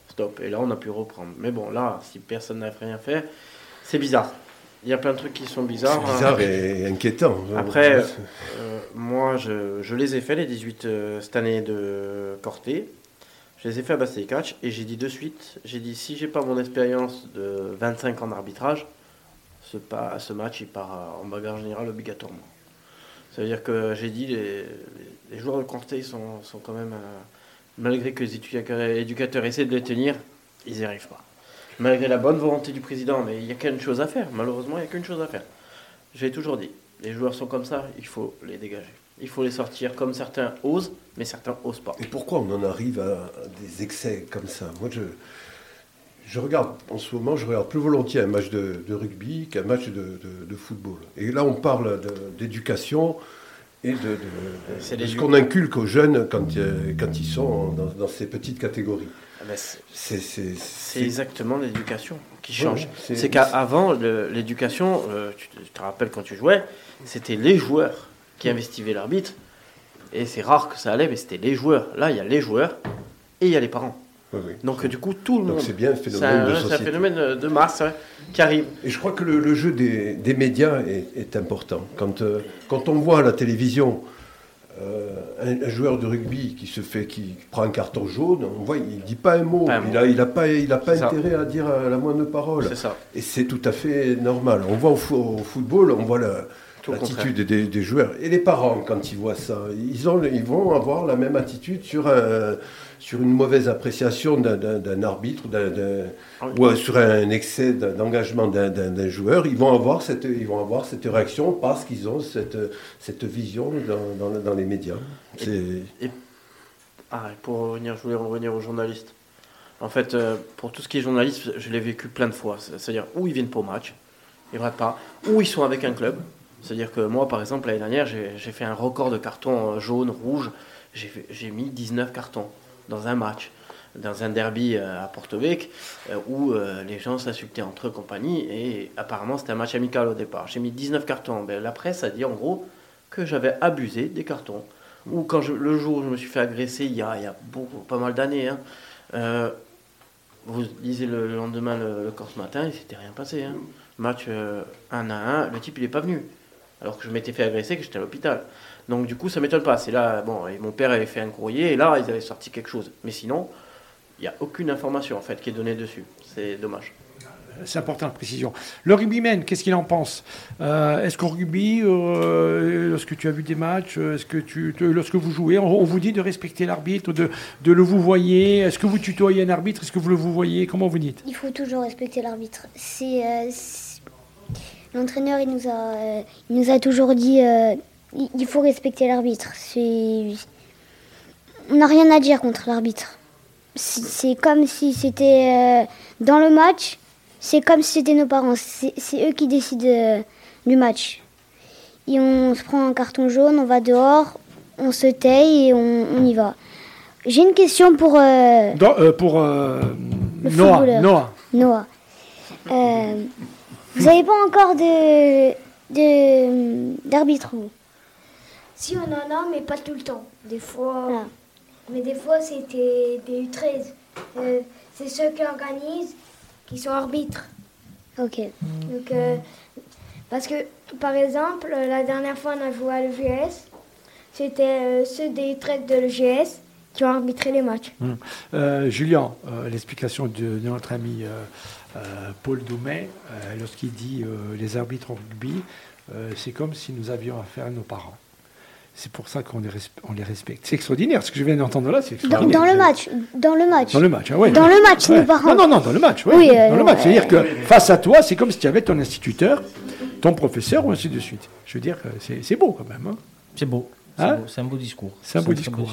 stop. Et là, on a pu reprendre. Mais bon, là, si personne n'a rien fait, c'est bizarre. Il y a plein de trucs qui sont bizarres. C'est bizarre et inquiétant. Après, moi, je, je, les ai fait, les 18 cette année de Corté. Je les ai fait à Bastille Catch et j'ai dit de suite, j'ai dit si j'ai pas mon expérience de 25 ans d'arbitrage, ce, pas, ce match il part en bagarre générale obligatoirement. Ça veut dire que j'ai dit les, les, joueurs de Corté sont, sont quand même, euh, malgré que les éducateurs, essaient de les tenir, ils n'y arrivent pas. Malgré la bonne volonté du président, mais il n'y a qu'une chose à faire. Malheureusement, il n'y a qu'une chose à faire. J'ai toujours dit, les joueurs sont comme ça, il faut les dégager. Il faut les sortir comme certains osent, mais certains osent pas. Et pourquoi on en arrive à des excès comme ça? Moi, je, je regarde, en ce moment, je regarde plus volontiers un match de, rugby qu'un match de, football. Et là, on parle d'éducation et de, ce qu'on inculque aux jeunes quand, euh, quand ils sont dans, ces petites catégories. Ah ben, c'est exactement l'éducation qui change. c'est qu'avant, l'éducation, euh, tu te rappelles quand tu jouais, c'était les joueurs qui investigaient l'arbitre. Et c'est rare que ça allait, mais c'était les joueurs. Là, il y a les joueurs et il y a les parents. Donc du coup, tout le monde. C'est bien un phénomène de un phénomène de masse qui arrive. Et je crois que le, jeu des, médias est, important. Quand, euh, quand on voit à la télévision euh, un, joueur de rugby qui se fait, qui prend un carton jaune, on voit, il dit pas un mot. il n'a il a pas, il a pas intérêt à dire la moindre parole. Ça. Et c'est tout à fait normal. On voit au, football, on voit l'attitude des, des, joueurs. Et les parents, quand ils voient ça, ils, ont, ils vont avoir la même attitude sur un sur une mauvaise appréciation d'un arbitre ah ou sur un excès d'engagement d'un joueur, ils vont, avoir cette, ils vont avoir cette réaction parce qu'ils ont cette, cette vision dans, dans, les médias. ah, pour revenir, je voulais revenir aux journalistes. En fait, euh, pour tout ce qui est journaliste, je l'ai vécu plein de fois. C'est-à-dire, où ils viennent au match, ils ne pas, ou ils sont avec un club. C'est-à-dire que moi, par exemple, l'année dernière, j'ai fait un record de cartons jaune, rouge. J'ai mis 19 cartons dans un match, dans un derby euh, à Porto Vecchio, euh, où euh, les gens s'insultaient entre eux, compagnie, et apparemment c'était un match amical au départ. J'ai mis 19 cartons. Ben, la presse a dit en gros que j'avais abusé des cartons. Ou quand je, le jour où je me suis fait agresser, il y a, il y a beaucoup, pas mal d'années, hein, vous lisez le, lendemain le, corps ce matin, il s'était rien passé. Hein. Match 1 à 1, le type il n'est pas venu. Alors que je m'étais fait agresser, que j'étais à l'hôpital. Donc du coup, ça m'étonne pas. C'est là, bon, et mon père avait fait un courrier et là, ils avaient sorti quelque chose. Mais sinon, il n'y a aucune information en fait qui est donnée dessus. C'est dommage. C'est important la précision. Le rugbyman, qu'est-ce qu'il en pense? Euh, Est-ce qu'au rugby, euh, lorsque tu as vu des matchs, euh, est-ce que tu, lorsque vous jouez, on, vous dit de respecter l'arbitre, de, de, le vous voyez Est-ce que vous tutoyez un arbitre? Est-ce que vous le vous voyez? Comment vous dites? Il faut toujours respecter l'arbitre. C'est l'entraîneur, il nous a, il nous a toujours dit il faut respecter l'arbitre. On n'a rien à dire contre l'arbitre. C'est comme si c'était euh, dans le match, c'est comme si c'était nos parents. C'est eux qui décident euh, du match. Et on se prend un carton jaune, on va dehors, on se tait et on, y va. J'ai une question pour. Euh, pour Noah. Noah. Noah. vous n'avez pas encore de d'arbitre si on en a, mais pas tout le temps. Des fois, ah. mais des fois c'était des U13. Euh, c'est ceux qui organisent qui sont arbitres. Ok. Donc, euh, parce que par exemple, la dernière fois on a joué à l'EGS, c'était euh, ceux des U13 de l'EGS qui ont arbitré les matchs. Hum. Julien, l'explication de, notre ami Paul Doumet, lorsqu'il dit les arbitres en rugby, c'est comme si nous avions affaire à nos parents. C'est pour ça qu'on les, on les respecte. C'est extraordinaire. Ce que je viens d'entendre là, c'est extraordinaire. Dans, le match. Dans le match. Dans le match, ah oui. Dans le match, ouais. parents. Non, non, non, dans le match. Ouais. Oui, euh, dans le match. C'est-à-dire que face à toi, c'est comme si tu avais ton instituteur, ton professeur, ou ainsi de suite. Je veux dire, c'est beau quand même. Hein. C'est beau. Hein c'est un beau discours. C'est un, beau discours.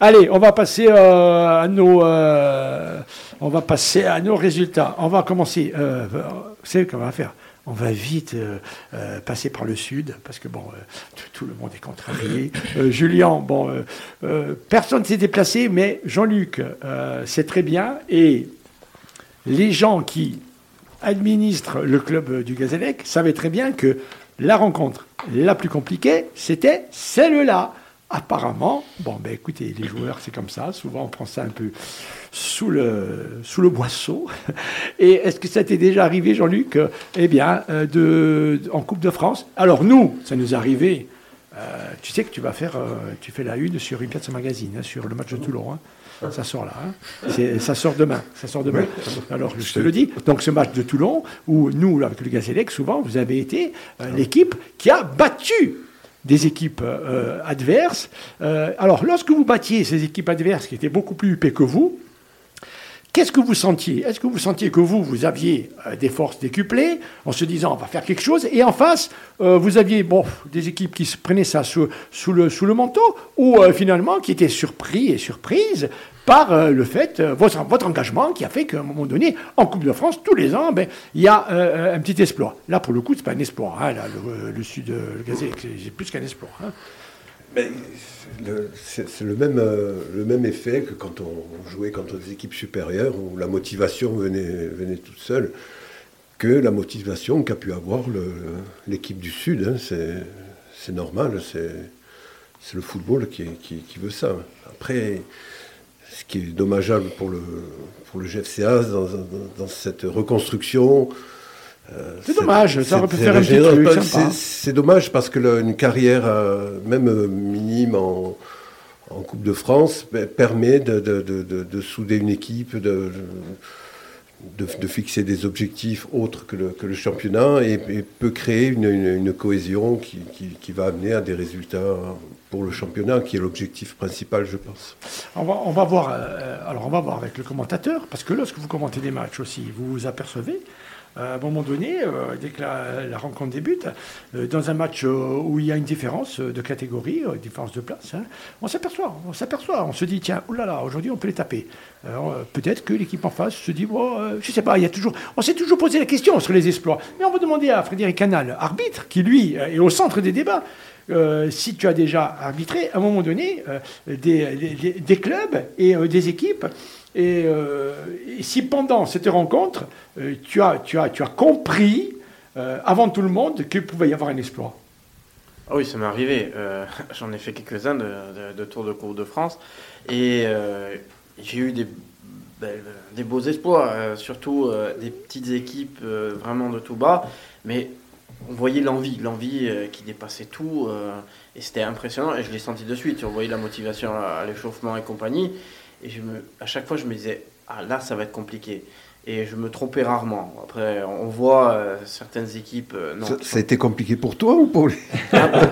Allez, on va passer euh, à nos, euh, on va passer à nos résultats. On va commencer. Euh, vous savez qu'on va faire on va vite euh, euh, passer par le sud, parce que bon, euh, tout, le monde est contrarié. Julien, bon, personne ne s'est déplacé, mais Jean-Luc, c'est très bien. Et les gens qui administrent le club du Gazélec savaient très bien que la rencontre la plus compliquée, c'était celle-là. Apparemment, bon, ben écoutez, les joueurs, c'est comme ça. Souvent, on prend ça un peu sous le, sous le boisseau. Et est-ce que ça t'est déjà arrivé, Jean-Luc Eh bien, euh, de, en Coupe de France. Alors, nous, ça nous est arrivé. Euh, tu sais que tu vas faire, euh, tu fais la une sur une pièce magazine, hein, sur le match de Toulon. Hein. Ça sort là. Hein. Ça sort demain. Ça sort demain. Alors, je te le dis. Donc, ce match de Toulon, où nous, avec le Gazélec, souvent, vous avez été l'équipe qui a battu des équipes adverses. alors, lorsque vous battiez ces équipes adverses qui étaient beaucoup plus huppées que vous, Qu'est-ce que vous sentiez? Est-ce que vous sentiez que vous, vous aviez euh, des forces décuplées, en se disant on va faire quelque chose, et en face, euh, vous aviez bon, des équipes qui se prenaient ça sous, le, manteau, ou euh, finalement qui étaient surpris et surprises par le fait, votre, engagement qui a fait qu'à un moment donné, en Coupe de France, tous les ans, ben, il y a un petit exploit. Là, pour le coup, ce n'est pas un exploit. Hein, là, le, Sud, le Gazet, c'est plus qu'un exploit. Hein. C'est le même, euh, le même effet que quand on jouait contre des équipes supérieures où la motivation venait, venait toute seule, que la motivation qu'a pu avoir l'équipe du Sud. Hein, c'est normal, c'est le football qui, qui, veut ça. Après, ce qui est dommageable pour le, pour le GFCA dans, dans cette reconstruction, c'est dommage, ça aurait pu faire un petit truc C'est dommage parce que une carrière, euh, même euh, minime en, Coupe de France, ben, permet de, souder une équipe, de, fixer des objectifs autres que le, championnat et, peut créer une, cohésion qui, va amener à des résultats pour le championnat, qui est l'objectif principal, je pense. On va, on va voir. alors, on va voir avec le commentateur, parce que lorsque vous commentez des matchs aussi, vous vous apercevez à un moment donné, euh, dès que la, rencontre débute, euh, dans un match euh, où il y a une différence de catégorie, une différence de place, hein, on s'aperçoit, on s'aperçoit, on se dit tiens, oulala, aujourd'hui on peut les taper. Peut-être que l'équipe en face se dit bon, je sais pas, il y a toujours, on s'est toujours posé la question sur les exploits, mais on va demander à Frédéric Canal, arbitre, qui lui est au centre des débats. si tu as déjà arbitré, à un moment donné, des, clubs et des équipes euh, et, si pendant cette rencontre, euh, tu, as, tu, as, tu as compris, euh, avant tout le monde, qu'il pouvait y avoir un exploit ah Oui, ça m'est arrivé. J'en ai fait quelques-uns de, de, Tour de Coupe de France. Et j'ai eu des, des beaux exploits, surtout des petites équipes vraiment de tout bas. Mais on voyait l'envie, l'envie qui dépassait tout. et c'était impressionnant. Et je l'ai senti de suite. On voyait la motivation à l'échauffement et compagnie. Et je me, à chaque fois, je me disais, ah là, ça va être compliqué. Et je me trompais rarement. Après, on voit euh, certaines équipes. Euh, non, ça, a été compliqué pour toi ou pour les ah,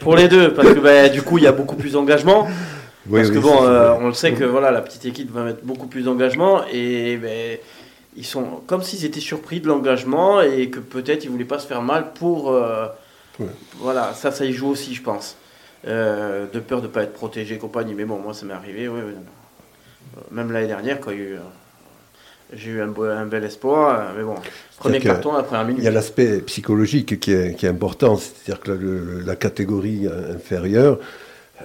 pour, les deux, parce que bah, du coup, il y a beaucoup plus d'engagement. parce que bon, euh, on le sait que voilà, la petite équipe va mettre beaucoup plus d'engagement et ben, ils sont comme s'ils étaient surpris de l'engagement et que peut-être ils voulaient pas se faire mal pour. Voilà, ça, ça y joue aussi, je pense. de peur de pas être protégé, compagnie. Mais bon, moi, ça m'est arrivé. Oui, oui, même l'année dernière, quand eu, j'ai eu un, bel espoir, euh, mais bon, premier carton après un minute. Il y a l'aspect psychologique qui est, important, c'est-à-dire que la, catégorie inférieure, euh,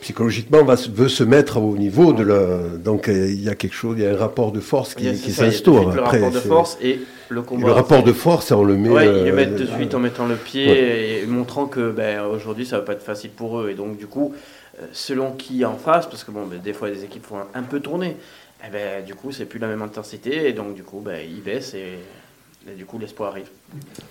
psychologiquement, va, veut se mettre au niveau de la. Donc euh, il y a quelque chose, il y a un rapport de force qui, s'instaure. Le rapport de force et le combat. le rapport de force, on le met. Oui, ils le mettent de suite en mettant le pied et montrant que ben, aujourd'hui ça va pas être facile pour eux. Et donc du coup, euh, selon qui en face, parce que bon, ben, des fois les équipes font un, peu tourner, et eh ben, du coup c'est plus la même intensité, et donc du coup ben, ils baissent et, du coup l'espoir arrive.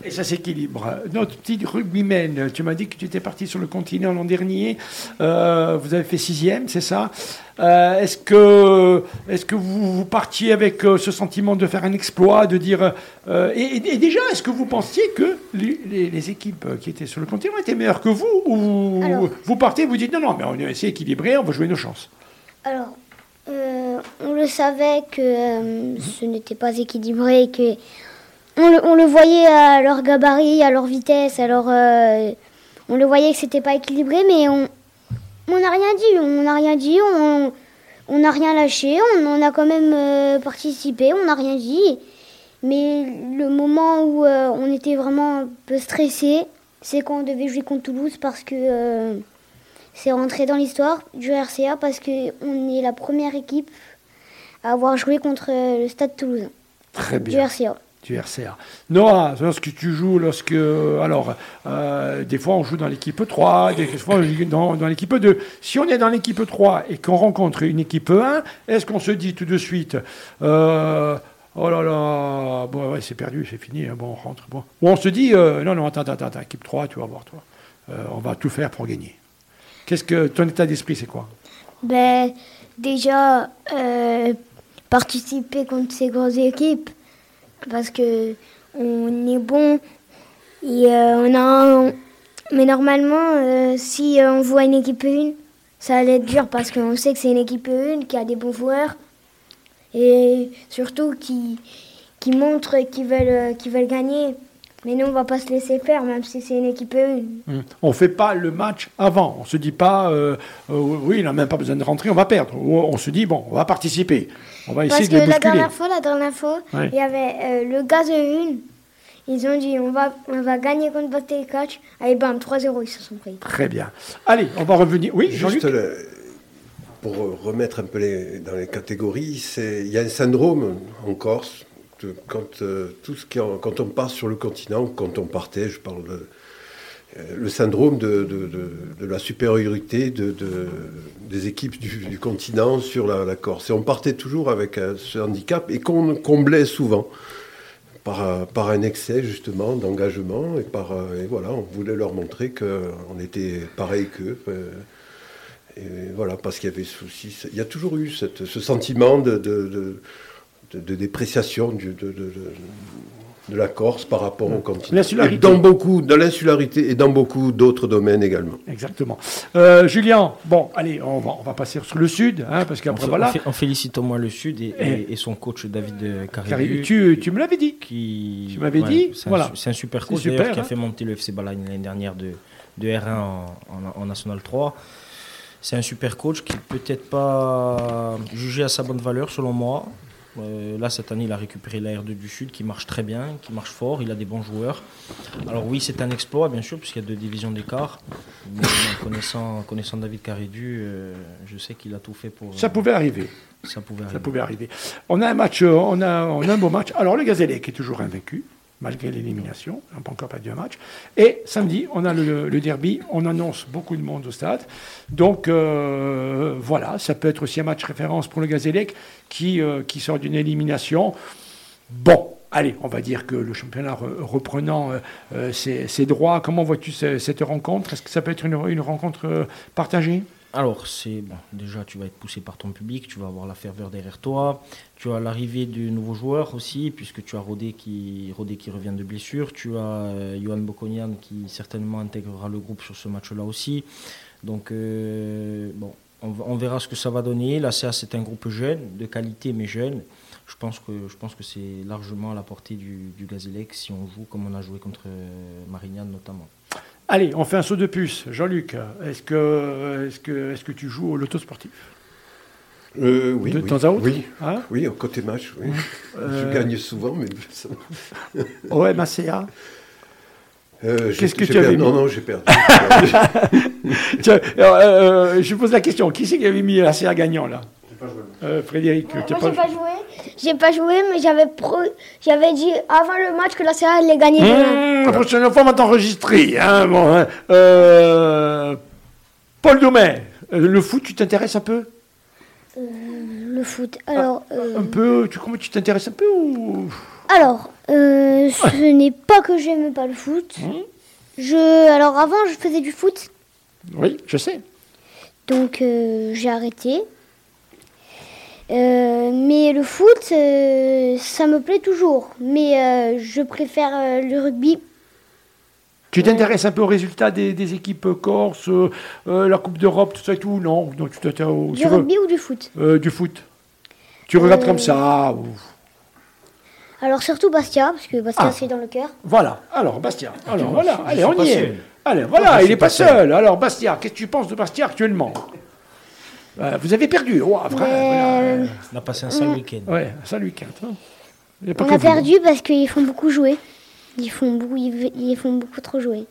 Et ça s'équilibre. Notre petit rugbyman, tu m'as dit que tu étais parti sur le continent l'an dernier, euh, vous avez fait sixième, c'est ça euh, Est-ce que, est que vous, vous, partiez avec ce sentiment de faire un exploit, de dire... Et, déjà, est-ce que vous pensiez que les, équipes qui étaient sur le continent étaient meilleures que vous Ou vous partez, vous dites non, non, mais on est assez équilibré, on va jouer nos chances Alors, euh, on le savait que euh, ce n'était pas équilibré, que on le, on le, voyait à leur gabarit, à leur vitesse, alors euh, on le voyait que c'était pas équilibré, mais on n'a rien dit, on n'a rien dit, on n'a rien lâché, on, a quand même participé, on n'a rien dit. Mais le moment où euh, on était vraiment un peu stressé, c'est quand on devait jouer contre Toulouse parce que euh, c'est rentré dans l'histoire du RCA parce qu'on est la première équipe à avoir joué contre euh, le Stade Toulousain. Très bien. Du RCA. Du RCA. Noah, lorsque tu joues, lorsque. Alors, des fois on joue dans l'équipe 3, des fois on joue dans, dans l'équipe 2. Si on est dans l'équipe 3 et qu'on rencontre une équipe 1, est-ce qu'on se dit tout de suite. Oh là là, bon, ouais, c'est perdu, c'est fini, hein, bon, on rentre. Bon. Ou on se dit, euh, non, non, attends, attends, attends, équipe 3, tu vas voir, toi. Euh, on va tout faire pour gagner. Qu'est-ce que ton état d'esprit, c'est quoi? Ben, déjà, euh, participer contre ces grosses équipes, parce que on est bon, et on a. Mais normalement, si on voit une équipe 1, ça allait être dur parce qu'on sait que c'est une équipe 1 qui a des bons joueurs et surtout qui, qui montrent qu'ils veulent, qu'ils veulent gagner. Mais nous, on va pas se laisser faire, même si c'est une équipe une. Hum. On fait pas le match avant. On se dit pas, euh, euh, oui, il n'a même pas besoin de rentrer, on va perdre. Ou on se dit, bon, on va participer. On va essayer Parce que de la bousculer. dernière fois, la dernière fois, Ouais. il y avait euh, le gaz de une. Ils ont dit, on va, on va gagner contre Catch. Allez, bam, 3-0, ils se sont pris. Très bien. Allez, on va revenir. Oui, Jean-Luc Juste le- pour remettre un peu les- dans les catégories, c'est- il y a un syndrome en Corse, quand, euh, tout ce qui quand on part sur le continent, quand on partait, je parle de, euh, le syndrome de, la supériorité de, de- des équipes du, continent sur la, Corse. Et on partait toujours avec euh, ce handicap et qu'on comblait souvent par, un excès justement d'engagement et voilà, on voulait leur montrer qu'on était pareil qu'eux. et voilà, parce qu'il y avait ce souci. Il y a toujours eu ce sentiment de, de, de- de- de dépréciation du- de, de- de- de la Corse par rapport au continent. L'insularité. Et Dans beaucoup, dans l'insularité et dans beaucoup d'autres domaines également. Exactement. Euh, Julien, bon, allez, on va, on va passer sur le sud, hein, parce On, qu'après, voilà. on félicite au moins le Sud et, Et- et- et son coach David euh, Car Caribu. tu, tu me l'avais dit. qui Tu m'avais dit, c'est un, voilà. su- c'est un super coach super, qui a hein. fait monter le FC Balagne l'année dernière de, de R1 en, en- en National 3. C'est un super coach qui peut-être pas jugé à sa bonne valeur selon moi. Euh, là cette année il a récupéré la R2 du Sud qui marche très bien, qui marche fort, il a des bons joueurs. Alors oui c'est un exploit bien sûr puisqu'il y a deux divisions d'écart. Mais connaissant, connaissant David Caridu, euh, je sais qu'il a tout fait pour... Ça pouvait arriver. ça pouvait Ça arriver. pouvait arriver. On a un match, euh, on a, on a un beau match. Alors, le Gazélec est toujours invaincu, malgré l'élimination. On n'a pas encore perdu un match. Et samedi, on a le, derby. On annonce beaucoup de monde au stade. Donc, euh, voilà, ça peut être aussi un match référence pour le Gazélec qui, euh, qui sort d'une élimination. Bon. Allez, on va dire que le championnat re- reprenant euh, ses, droits, comment vois-tu ce- cette rencontre? Est-ce que ça peut être une, rencontre partagée? Alors, c'est bon, déjà, tu vas être poussé par ton public, tu vas avoir la ferveur derrière toi, tu as l'arrivée de nouveaux joueurs aussi, puisque tu as Rodé qui, revient de blessure, tu as euh, Johan Bokonian qui certainement intégrera le groupe sur ce match-là aussi. Donc, euh, bon, on, verra ce que ça va donner. La CA, c'est un groupe jeune, de qualité, mais jeune. Je pense que, je pense que c'est largement à la portée du, du Gazélec si on joue comme on a joué contre euh, Marignane notamment. Allez, on fait un saut de puce. Jean-Luc, est-ce que, est que, est que tu joues au loto sportif Euh, oui, De oui. temps à autre Oui, Hein oui, au côté match, oui. Euh, Je gagne souvent, mais ça- OMACA Euh, Qu'est-ce que tu avais mis Non, non, j'ai perdu. Tiens, euh, Je pose la question. Qui c'est qui avait mis la CA gagnant, là? Euh, Frédéric, Ouais, tu moi, as j'ai pas... pas joué. J'ai pas joué, mais j'avais pro... j'avais dit avant le match que la CA allait gagner. Mmh, la prochaine fois, on va t'enregistrer. Hein, bon, hein. Euh, Paul euh, le foot, tu t'intéresses un peu? Euh, le foot. Alors, euh, Un peu tu, comment, tu t'intéresses un peu ou... alors euh, ce n'est pas que j'aime pas le foot. Mmh. Je, alors avant, je faisais du foot, Oui, je sais. donc euh, j'ai arrêté. Euh, mais le foot, euh, ça me plaît toujours. Mais euh, je préfère euh, le rugby. Tu t'intéresses un peu aux résultats des, des équipes corses, euh, euh, la Coupe d'Europe, tout ça et tout Non, non tu t'intéresses au- Du tu rugby ou du foot? Euh, du foot. Tu regardes comme ça. ou- Alors surtout Bastia, parce que Bastia Ah. c'est dans le cœur. Voilà. Alors, Bastia. Alors, voilà. Allez, on y est. seul. Allez, voilà, il n'est pas pas seul. seul. Alors, Bastia, qu'est-ce que tu penses de Bastia actuellement? Vous avez perdu. Oh, après, voilà. On a passé un sale week-end. Ouais, ça lui quinte. hein. Il y a pas On que a vous, hein. perdu parce qu'ils font beaucoup jouer. Ils font beaucoup, ils, ils font beaucoup trop jouer.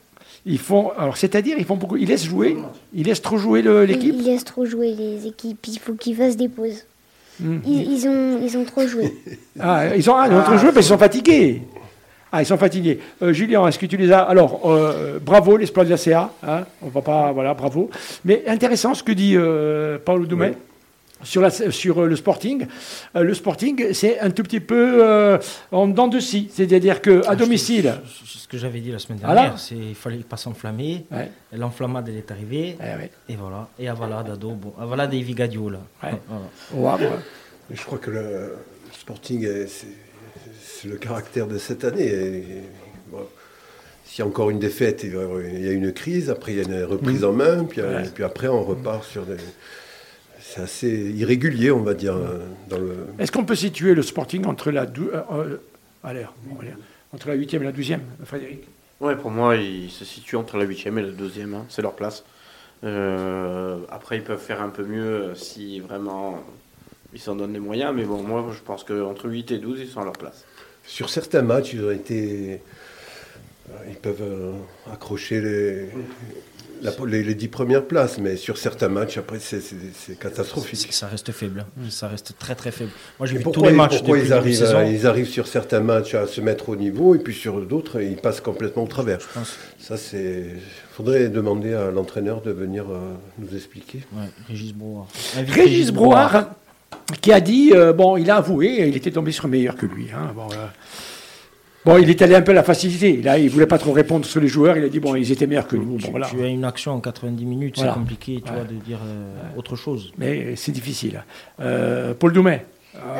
Ils font, alors c'est-à-dire, ils font beaucoup, ils laissent jouer, ils laissent trop jouer le- l'équipe? Ils laissent trop jouer les équipes. Il faut qu'ils fassent des pauses. Hmm. Ils, ils ont, ils ont trop joué. Ah, ils ont, ah, ils ont trop joué parce qu'ils sont fatigués. Ah, ils sont fatigués. Euh, Julien, est-ce que tu les as? Alors, euh, bravo l'exploit de la CA. Hein, on va pas, voilà, bravo. Mais intéressant ce que dit euh, Paolo Doumet. Sur, la, sur euh, le sporting, Euh, le sporting, c'est un tout petit peu euh, en dents de scie, c'est-à-dire que à Ah, domicile, je- Ce que j'avais dit la semaine Voilà. dernière, c'est qu'il fallait pas s'enflammer. Ouais. L'enflammade, elle est arrivée. Eh ouais. Et voilà. Et Avalade, Ado, bon. Avalade et Vigadio, là. Ouais. Voilà. Ouais, ouais. Je crois que le, Sporting, est- c'est c'est le caractère de cette année. Et, bon, S'il y a encore une défaite, il y a une crise, après il y a une reprise en main, puis, euh, Ouais. puis après on repart sur des, c'est assez irrégulier, on va dire. Dans le... Est-ce qu'on peut situer le Sporting entre la, dou- euh, euh, allez, entre la 8e et la 12e, Frédéric? Ouais, pour moi, ils se situent entre la 8e et la 2e, hein, c'est leur place. Euh, après, ils peuvent faire un peu mieux si vraiment ils s'en donnent les moyens, mais bon, moi, je pense qu'entre 8 et 12, ils sont à leur place. Sur certains matchs, ils ont été. euh, Ils peuvent euh, accrocher les, la- les, les 10 premières places, mais sur certains matchs, après, c'est- c'est c'est C'est- catastrophique. Ça reste faible. hein. Ça reste très très faible. Moi, j'ai vu tous pourquoi, les ils- matchs pourquoi ils, arrivent, à- ils arrivent sur certains matchs à se mettre au niveau, et puis sur d'autres, ils passent complètement au travers. Je pense. Ça, c'est. faudrait demander à l'entraîneur de venir euh, nous expliquer. Ouais, Régis Brouard. Régis Brouard, qui a dit, euh, bon, il a avoué, il était tombé sur meilleur que lui. hein, bon, euh, bon, il est allé un peu à la facilité. Là, il voulait pas trop répondre sur les joueurs. Il a dit, bon, ils étaient meilleurs que nous. Tu, Bon, voilà. tu as une action en 90 minutes, Voilà. c'est compliqué tu Ouais. vois, de dire euh, autre chose. Mais c'est difficile. Euh, Paul Doumet.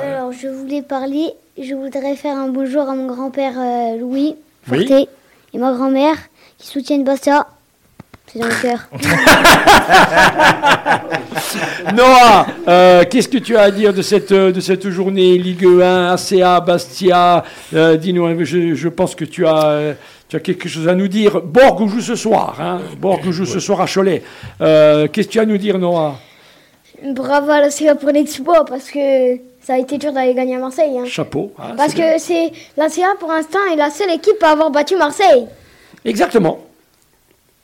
Alors, je voulais parler, je voudrais faire un bonjour à mon grand-père euh, Louis Oui. Et ma grand-mère qui soutiennent Basta. C'est dans le cœur. Noah, euh, qu'est-ce que tu as à dire de cette, euh, de cette journée Ligue 1, ACA, Bastia euh, Dis-nous, je, je pense que tu as, tu as quelque chose à nous dire. Borg joue ce soir. Hein Borg joue ce soir à Cholet. Euh, qu'est-ce que tu as à nous dire, Noah Bravo à la CA pour l'exploit parce que ça a été dur d'aller gagner à Marseille. hein. Chapeau. hein, Parce c'est bien. que c'est la CA pour l'instant est la seule équipe à avoir battu Marseille. Exactement,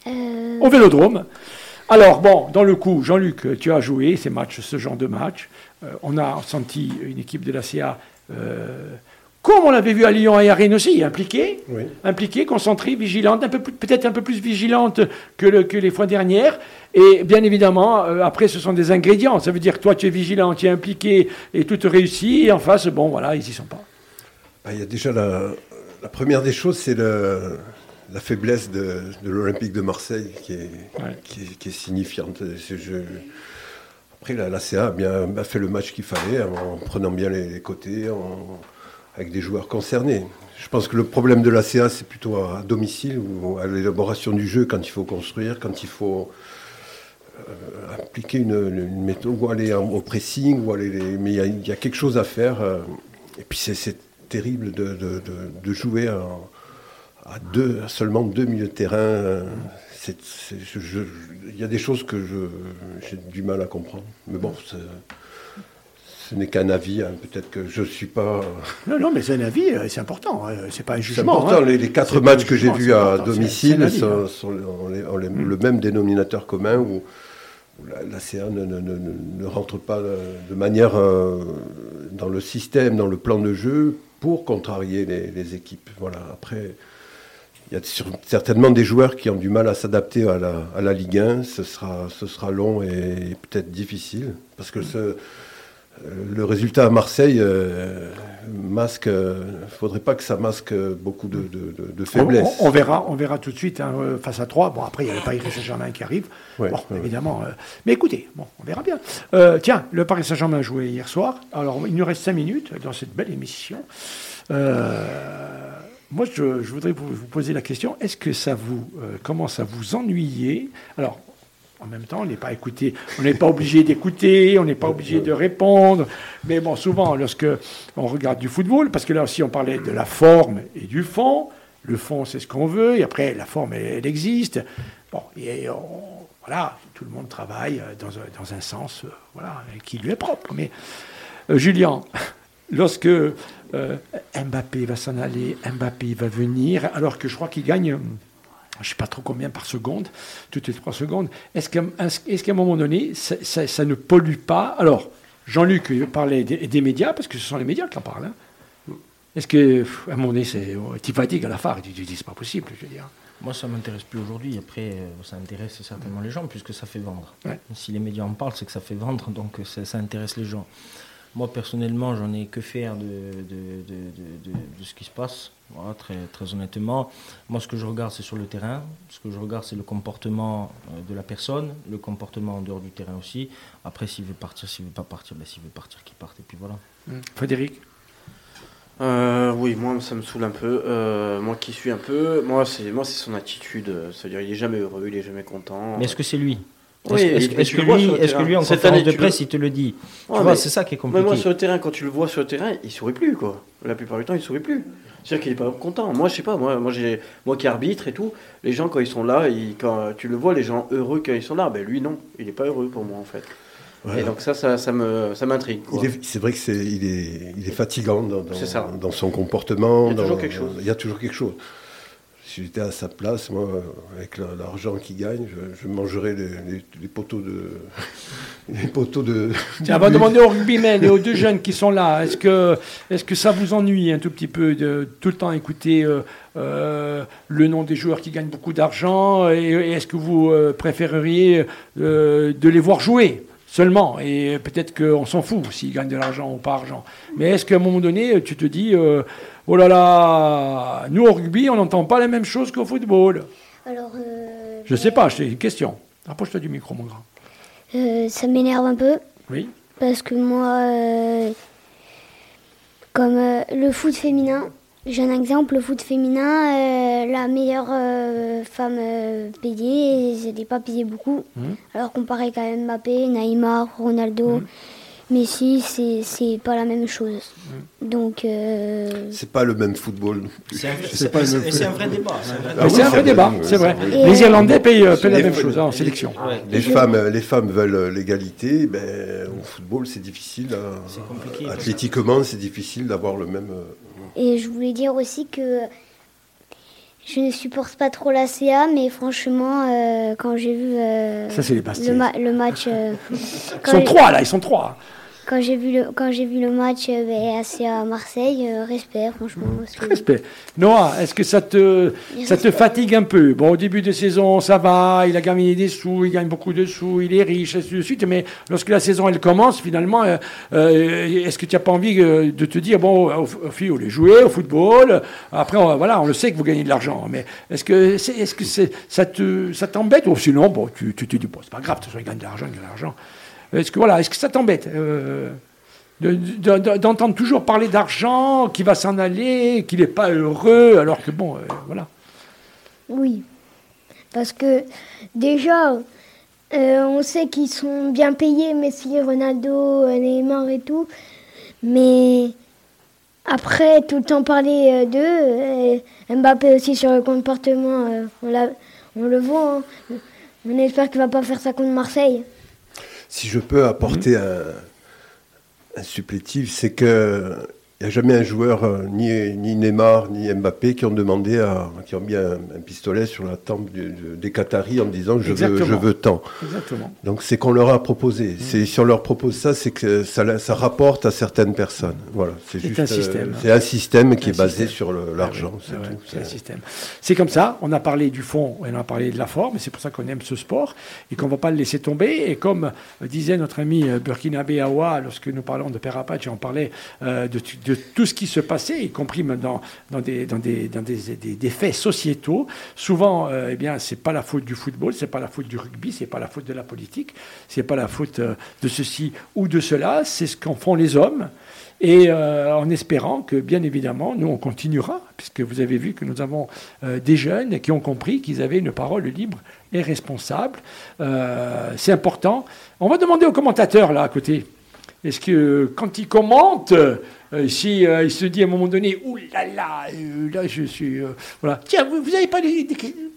Euh, au Vélodrome. Alors, bon, dans le coup, Jean-Luc, tu as joué ces matchs, ce genre de match. Euh, on a senti une équipe de la CA, euh, comme on l'avait vu à Lyon et à Rennes aussi, impliquée. Oui. impliquée, concentrée, vigilante, un peu plus- peut-être un peu plus vigilante que, le- que les fois dernières. Et bien évidemment, euh, après, ce sont des ingrédients. Ça veut dire que toi, tu es vigilant, tu es impliqué et tout te réussit. Et en face, bon, voilà, ils y sont pas. Ah, Il y a déjà la, la première des choses, c'est le- la faiblesse de, de l'Olympique de Marseille qui est, Ouais. qui est, qui est signifiante. Je- après, la, la CA a, bien, a fait le match qu'il fallait en, prenant bien les, les côtés, en- avec des joueurs concernés. Je pense que le problème de la CA, c'est plutôt à, à domicile ou à l'élaboration du jeu quand il faut construire, quand il faut euh, appliquer une, une méthode, ou aller en- au pressing, ou aller les- mais il y, a, il y a quelque chose à faire. euh, et puis c'est- c'est terrible de, de- de- de jouer en- à, deux, à seulement deux milieux de terrain. c'est- c'est- Il y a des choses que j'ai du mal à comprendre. Mais bon, c'est- ce n'est qu'un avis. hein. Peut-être que je ne suis pas. Non, non, mais c'est un avis, euh, c'est important. euh, C'est pas un C'est jugement. important. hein. Les, les quatre C'est matchs que j'ai vus c'est à c'est- domicile c'est avis, sont, hein. sont ont les- ont les- le même dénominateur commun où, où la, la CA ne, ne- ne- ne- ne rentre pas euh, de manière euh, dans le système, dans le plan de jeu pour contrarier les, les équipes. Voilà. Après, il y a certainement des joueurs qui ont du mal à s'adapter à la, à la Ligue 1. Ce sera, ce sera long et, peut-être difficile parce que ce, euh, le résultat à Marseille euh, masque. Il faudrait pas que ça masque beaucoup de, de, de- de On, verra, on verra tout de suite hein, euh, face à 3. Bon, après, il y a le Paris Saint-Germain qui arrive. Ouais, bon, ouais, évidemment. euh, mais écoutez, bon, on verra bien. Euh, tiens, le Paris Saint-Germain a joué hier soir. Alors, il nous reste 5 minutes dans cette belle émission. Euh, moi, je, je voudrais vous, vous poser la question est-ce que ça vous euh, commence à vous ennuyer Alors, en même temps, on n'est pas écouté, on n'est pas obligé d'écouter, on n'est pas obligé de répondre. Mais bon, souvent, lorsque on regarde du football, parce que là aussi, on parlait de la forme et du fond. Le fond, c'est ce qu'on veut, et après, la forme, elle, elle existe. Bon, et on- voilà, tout le monde travaille euh, dans un, dans un sens, euh, voilà, qui lui est propre. Mais euh, Julien, lorsque euh, Mbappé va s'en aller, Mbappé va venir, alors que je crois qu'il gagne, je ne sais pas trop combien par seconde, toutes les trois secondes, est-ce qu'à est qu'à un moment donné, ça, ça- ça ne pollue pas? Alors, Jean-Luc parlait des, des médias, parce que ce sont les médias qui en parlent. hein. Est-ce que, pff, à un moment donné, c'est, tu fatigues à la fin, tu te dis, c'est pas possible, je veux dire. Moi, ça m'intéresse plus aujourd'hui. Après, euh, ça intéresse certainement les gens puisque ça fait vendre. Ouais. Si les médias en parlent, c'est que ça fait vendre, donc euh, ça, ça intéresse les gens. Moi, personnellement, j'en ai que faire de, de, de, de- de- de ce qui se passe. Voilà, très, très honnêtement. Moi, ce que je regarde, c'est sur le terrain. Ce que je regarde, c'est le comportement euh, de la personne, le comportement en dehors du terrain aussi. Après, s'il veut partir, s'il veut pas partir, ben, s'il veut partir, qu'il parte. Et puis voilà. Frédéric? Euh, oui, moi ça me saoule un peu. Euh, moi qui suis un peu, moi c'est moi c'est son attitude. C'est-à-dire il est jamais heureux, il est jamais content. Mais est-ce que c'est lui? Oui, est-ce est que, lui, est que lui, en Cette année, de presse, il te le dit Tu vois, c'est ça qui est compliqué. moi, sur le terrain, quand tu le vois sur le terrain, il sourit plus, quoi. La plupart du temps, il sourit plus. C'est-à-dire qu'il est pas content. Moi, je sais pas, moi, moi, moi qui arbitre et tout, les gens, quand ils sont là, quand tu le vois, les gens heureux quand ils sont là, ben lui, non. Il n'est pas heureux pour moi, en fait. Et donc ça, ça, ça me, ça m'intrigue. C'est vrai que c'est, il est, il est fatigant dans, dans, dans, son comportement. Il y a toujours quelque chose. Il y a toujours quelque chose si j'étais à sa place, moi, avec l'argent qu'il gagne, je, mangerais les, poteaux de. les poteaux de. Tiens, on va demander aux rugbymen et aux deux jeunes qui sont là. Est-ce que, est que ça vous ennuie un tout petit peu de tout le temps écouter euh, euh, le nom des joueurs qui gagnent beaucoup d'argent Et, est-ce que vous euh, préféreriez de les voir jouer? Seulement. Et peut-être qu'on s'en fout s'ils gagnent de l'argent ou pas argent. Mais est-ce qu'à un moment donné, tu te dis, euh, oh là là, nous au rugby, on n'entend pas la même chose qu'au football Alors. Euh, je sais pas, c'est une question. Rapproche-toi du micro, mon grand. Euh, ça m'énerve un peu. Oui. Parce que moi, comme le foot féminin, j'ai un exemple, le foot féminin, euh, la meilleure euh, femme euh, payée, elle n'est pas payée beaucoup. Mmh. Alors comparé quand même Mbappé, Neymar, Ronaldo, mmh. Messi, c'est pas la même chose. Mmh. Donc. C'est pas le même football. C'est un, vrai débat. C'est un vrai débat, c'est vrai. les Irlandais payent, la même chose hein, en sélection. Les, femmes, les femmes veulent l'égalité. Ben, au football, c'est difficile. Hein. Athlétiquement, c'est difficile d'avoir le même. Et je voulais dire aussi que je ne supporte pas trop la CA, mais franchement, euh, quand j'ai vu euh, le, le, match. Euh, ils sont trois là, ils sont trois. Quand j'ai vu le quand j'ai vu le match euh, ben, à Marseille, euh, respect franchement. Respect. Noah, est-ce que ça te ça te fatigue un peu? Bon, au début de saison, ça va, il a gagné des sous, il gagne beaucoup de sous, il est riche, ainsi de suite. Mais lorsque la saison elle commence, finalement, euh, est-ce que tu n'as pas envie de te dire bon, aux filles, on les jouer au football. Après, voilà, on le sait que vous gagnez de l'argent. Mais est-ce que est-ce que ça te ça t'embête ou sinon bon, tu, tu te dis bon, c'est pas grave, de toute façon, il gagne de l'argent, il gagne de l'argent. Est-ce que, voilà, est-ce que ça t'embête euh, d'entendre toujours parler d'argent, qui va s'en aller, qu'il n'est pas heureux, alors que bon, euh, voilà. Oui, parce que déjà, euh, on sait qu'ils sont bien payés, Messi, Ronaldo, Neymar et tout, mais après, tout le temps parler d'eux, Mbappé aussi sur le comportement, on, on, le voit, hein. on espère qu'il ne va pas faire ça contre Marseille. Si je peux apporter un, un supplétif, c'est que n'y a jamais un joueur, euh, ni, ni, Neymar, ni Mbappé, qui ont demandé, à, qui ont mis un, pistolet sur la tempe des Qataris en disant je veux, je veux tant. Exactement. Donc c'est qu'on leur a proposé. Mmh. Si on leur propose ça, c'est que ça, ça, rapporte à certaines personnes. Voilà, c'est juste un système. Euh, c'est un système qui est, basé sur l'argent. c'est un système. C'est comme ça. On a parlé du fond, on a parlé de la forme, et c'est pour ça qu'on aime ce sport et qu'on ne va pas le laisser tomber. Et comme disait notre ami Burkinabé Awa, lorsque nous parlons de Père Apache, on parlait de, de tout ce qui se passait, y compris dans, dans, des, dans, des, dans des, des, faits sociétaux. Souvent, euh, eh bien, c'est pas la faute du football, c'est pas la faute du rugby, c'est pas la faute de la politique, c'est pas la faute euh, de ceci ou de cela, c'est ce qu'en font les hommes. Et euh, en espérant que, bien évidemment, nous, on continuera, puisque vous avez vu que nous avons des jeunes qui ont compris qu'ils avaient une parole libre et responsable. c'est important. On va demander aux commentateurs, là, à côté. Est-ce que quand ils commentent, euh, si euh, il se dit à un moment donné, ouh là là, euh, là je suis, voilà. Tiens, vous, n'avez pas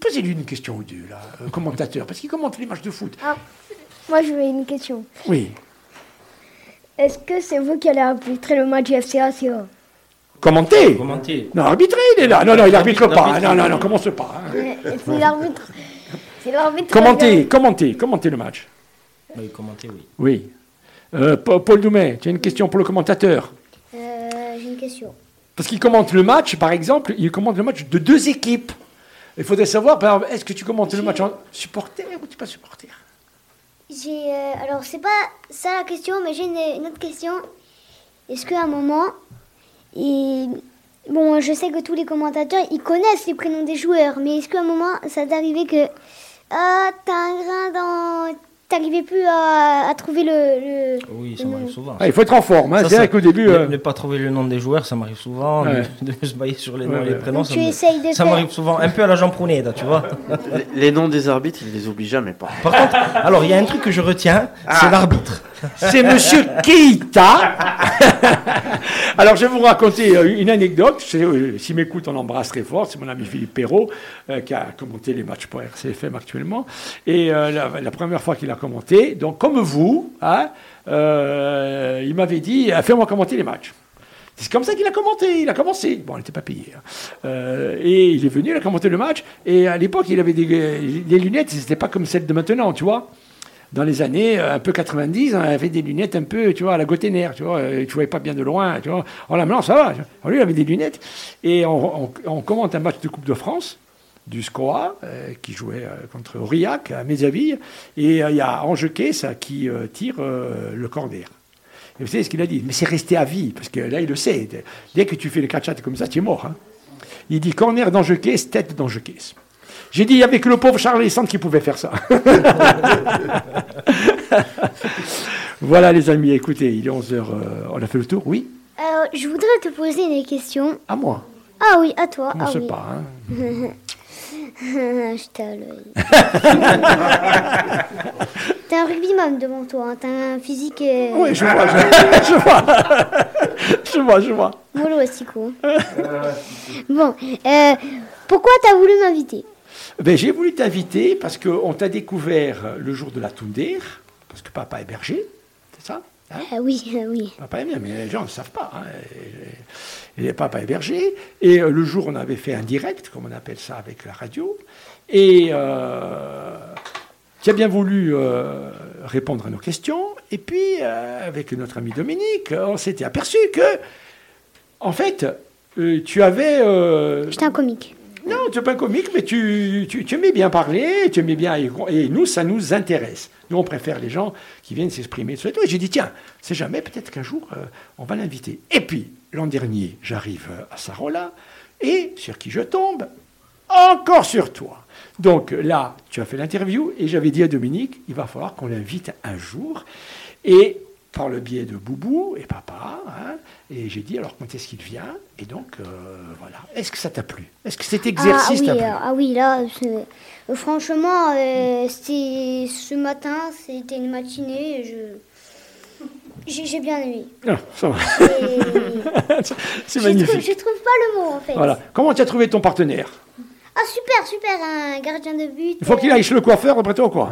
posez-lui une question ou deux là, commentateur, parce qu'il commente les matchs de foot. Ah, moi je veux une question. Oui. Est-ce que c'est vous qui allez arbitrer le match FCA Commenter Commenter. Non, arbitrer, il est là. Non, non, il arbitre pas. Non, non, non, commence pas. Hein. C'est l'arbitre. C'est l'arbitre. Commenter, commenter, commenter le match. Oui, commenter, oui. Oui. Paul Doumet, tu as une question pour le commentateur question. Parce qu'il commente le match, par exemple, il commente le match de deux équipes. Il faudrait savoir, est-ce que tu commentes le match en supporter ou tu pas supporter? J'ai, euh, alors c'est pas ça la question, mais j'ai une, autre question. Est-ce qu'à un moment, et, bon, je sais que tous les commentateurs, ils connaissent les prénoms des joueurs, mais est-ce qu'à un moment, ça t'est arrivé que, ah, t'as un grain dans t'arrivais plus à, à trouver le. le- Oui, ça le m'arrive souvent. Ah, il faut être en forme. hein. C'est vrai qu'au début. Ne, euh, ne pas trouver le nom des joueurs, ça m'arrive souvent. Ouais. De, de se bailler sur les Ouais, noms et les prénoms, ça tu me- essayes de ça faire. m'arrive souvent. Un peu à la Jean Prounet, tu vois. Les, les noms des arbitres, ils les oublient jamais pas. Par contre, alors il y a un truc que je retiens, Ah. c'est l'arbitre. C'est Monsieur Keita. Alors, je vais vous raconter euh, une anecdote. Euh, S'il m'écoute, on l'embrasse très fort. C'est mon ami Philippe Perrault euh, qui a commenté les matchs pour RCFM actuellement. Et la, première fois qu'il a commenté, donc comme vous, hein, il m'avait dit Fais-moi commenter les matchs. C'est comme ça qu'il a commenté, il a commencé. Bon, il n'était pas payé. hein. Et il est venu, il a commenté le match. Et à l'époque, il avait des, des lunettes, c'était pas comme celles de maintenant, tu vois dans les années euh, un peu 90, on avait des lunettes un peu, tu vois, à la Gotener, tu vois, euh, tu voyais pas bien de loin, tu vois. Alors là, maintenant, ça va. Alors, lui, il avait des lunettes. Et on, commente un match de Coupe de France du SCOA, euh, qui jouait contre Aurillac, à Mézaville. Et il y a Angequet, ça, qui tire le corner. Et vous savez ce qu'il a dit? Mais c'est resté à vie, parce que là, il le sait. Dès que tu fais le catch comme ça, tu es mort. hein. Il dit corner d'Angequet, tête d'Angequet. J'ai dit, il n'y avait que le pauvre Charles Alessandre qui pouvait faire ça. voilà, les amis, écoutez, il est 11h, on a fait le tour, oui Alors, je voudrais te poser une question. À moi, Ah oui, à toi. commence ah oui. pas. hein. je t'ai à l'œil. T'as un rugbyman devant toi, hein. t'as un physique euh, Oui, je vois, je, je vois. je vois, je vois. mollo aussi quoi. bon, euh, pourquoi t'as voulu m'inviter? Ben, j'ai voulu t'inviter parce qu'on t'a découvert le jour de la Toundère, parce que papa est berger, c'est ça hein? Ah oui, ah oui. Papa est bien, mais les gens ne savent pas. hein. Et, et papa est berger. Et euh, le jour, on avait fait un direct, comme on appelle ça avec la radio. Et euh, tu as bien voulu euh, répondre à nos questions. Et puis, avec notre ami Dominique, on s'était aperçu que, en fait, tu avais. J'étais un comique. Non, tu n'es pas un comique, mais tu, tu, aimais bien parler, tu aimais bien. Et nous, ça nous intéresse. Nous, on préfère les gens qui viennent s'exprimer. Et j'ai dit, tiens, c'est jamais, peut-être qu'un jour, euh, on va l'inviter. Et puis, l'an dernier, j'arrive à Sarola, et sur qui je tombe Encore sur toi. Donc là, tu as fait l'interview, et j'avais dit à Dominique, il va falloir qu'on l'invite un jour. Et par le biais de Boubou et papa, hein, et j'ai dit, alors quand est-ce qu'il vient? Et donc, euh, voilà. Est-ce que ça t'a plu? Est-ce que cet Ah, ah exercice oui, t'a plu? euh, ah oui, là, euh, franchement, euh, c'était ce matin, c'était une matinée, je... J'ai bien aimé. Ah, ça va. Et- C'est je, trouve, magnifique. je trouve pas le mot en fait. Voilà. Comment tu as trouvé ton partenaire? Ah super, super, un gardien de but. Il faut qu'il aille chez le coiffeur après toi, quoi.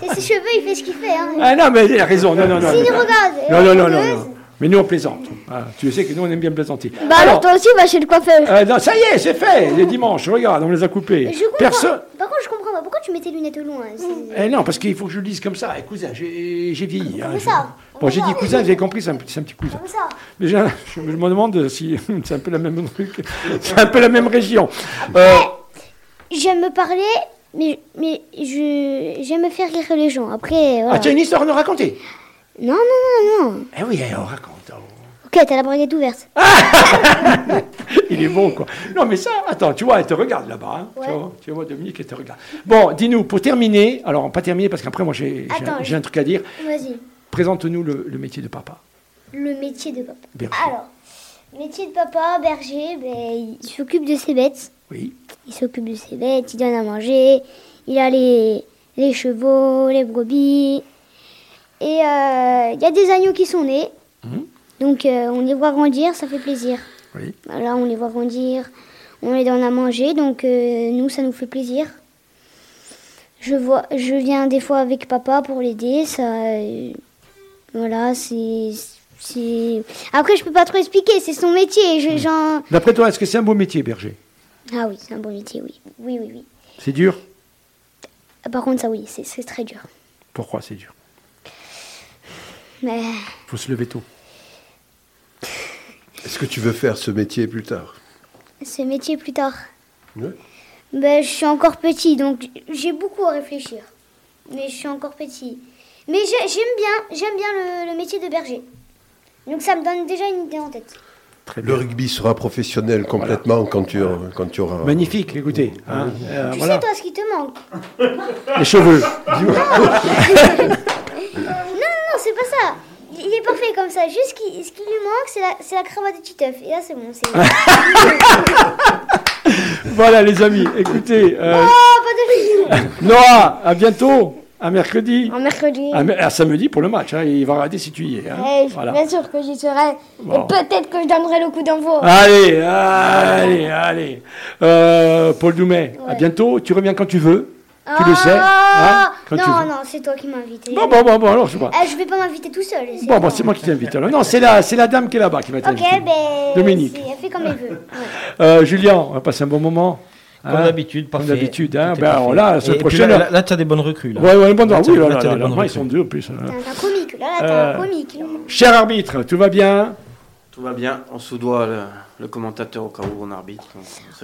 C'est ses cheveux, il fait ce qu'il fait. Hein. Ah non, mais il a raison. Non, non, non. S'il regarde. Non, euh, non, non, non, non. Mais nous, on plaisante. Ah, tu sais que nous, on aime bien plaisanter. Bah alors, toi aussi, va chez le coiffeur. euh, non, ça y est, c'est fait. Les dimanches, regarde, on les a coupés. je comprends. Personne. Par contre, je comprends pas. Pourquoi tu mets tes lunettes loin c'est- Eh non, parce qu'il faut que je le dise comme ça. Eh, cousin, j'ai j'ai vieilli. hein. Je- ça. Bon, j'ai dit cousin, vous avez compris, c'est un, petit- c'est un petit cousin. Comme ça. Mais j'ai- je me demande si c'est un peu la même truc. C'est un peu la même région. Euh, J'aime me parler, mais, mais je j'aime me faire rire les gens. Après, voilà. Ah, tu as une histoire à nous raconter Non, non, non, non. Eh oui, eh, on raconte. oh. Ok, t'as la braguette ouverte. Il est bon, quoi. Non, mais ça, attends, tu vois, elle te regarde là-bas. hein. Ouais. Tu, vois, tu vois, Dominique, elle te regarde. Bon, dis-nous, pour terminer, alors, pas terminer, parce qu'après, moi, j'ai j'ai un- un truc à dire. Vas-y. Présente-nous le, le métier de papa. Le métier de papa. Berger. Alors, métier de papa, berger, ben, il s'occupe de ses bêtes. Oui. Il s'occupe de ses bêtes, il donne à manger, il a les, les chevaux, les brebis. Et euh, il y a des agneaux qui sont nés. Mhm. Donc euh, on les voit grandir, ça fait plaisir. Oui. Voilà, on les voit grandir, on les donne à manger, donc euh, nous, ça nous fait plaisir. Je, vois, je viens des fois avec papa pour l'aider, ça... euh, voilà, c'est... Après, je peux pas trop expliquer, c'est son métier. Je, j'en- D'après toi, est-ce que c'est un beau métier, berger? Ah oui, c'est un bon métier, oui. Oui, oui, oui. C'est dur? Par contre, ça, oui, c'est très dur. Pourquoi c'est dur? Mais faut se lever tôt. Est-ce que tu veux faire ce métier plus tard? ce métier plus tard, Ouais. ben, je suis encore petit, donc j'ai beaucoup à réfléchir. Mais je suis encore petit. Mais j'ai- j'aime bien, j'aime bien le, le métier de berger. Donc ça me donne déjà une idée en tête. Le rugby sera professionnel complètement quand, tu, quand tu auras. Magnifique, écoutez. Hein, euh, tu sais, toi, ce qui te manque Les cheveux. Il est parfait comme ça. Juste ce qui lui manque, c'est la, la, cravate de Titeuf. Et là, c'est bon. voilà, les amis, écoutez. Euh... Oh, pas de Noah, à bientôt. À mercredi. À mercredi. À, samedi pour le match. Hein. Il va regarder si tu y es. Hein. Eh, voilà. Bien sûr que j'y serai. Et peut-être que je donnerai le coup d'envoi. Allez, allez, allez. Euh, Paul Doumet, à bientôt. Tu reviens quand tu veux. Tu le sais. Hein, non, non, c'est toi qui m'as invité. Bon, bon, bon, bon, alors je sais pas. Eh, je vais pas m'inviter tout seul. Bon, bon, c'est moi qui t'invite. Non, c'est la, c'est la dame qui est là-bas qui m'a invité. Ok, ben. Dominique. Elle fait comme elle veut. Euh, Julien, on va passer un bon moment. Comme hein d'habitude, Comme d'habitude, hein. Ben, là, ce prochain. Là, là, tu as des bonnes recrues. Là. Ouais, ouais, bon, là, oui, là, là, là, là, ils sont deux en plus. T'as un comique, là, là, t'as un euh, comique. Cher arbitre, tout va bien? Tout va bien, on sous-doit le, commentateur au cas où on arbitre.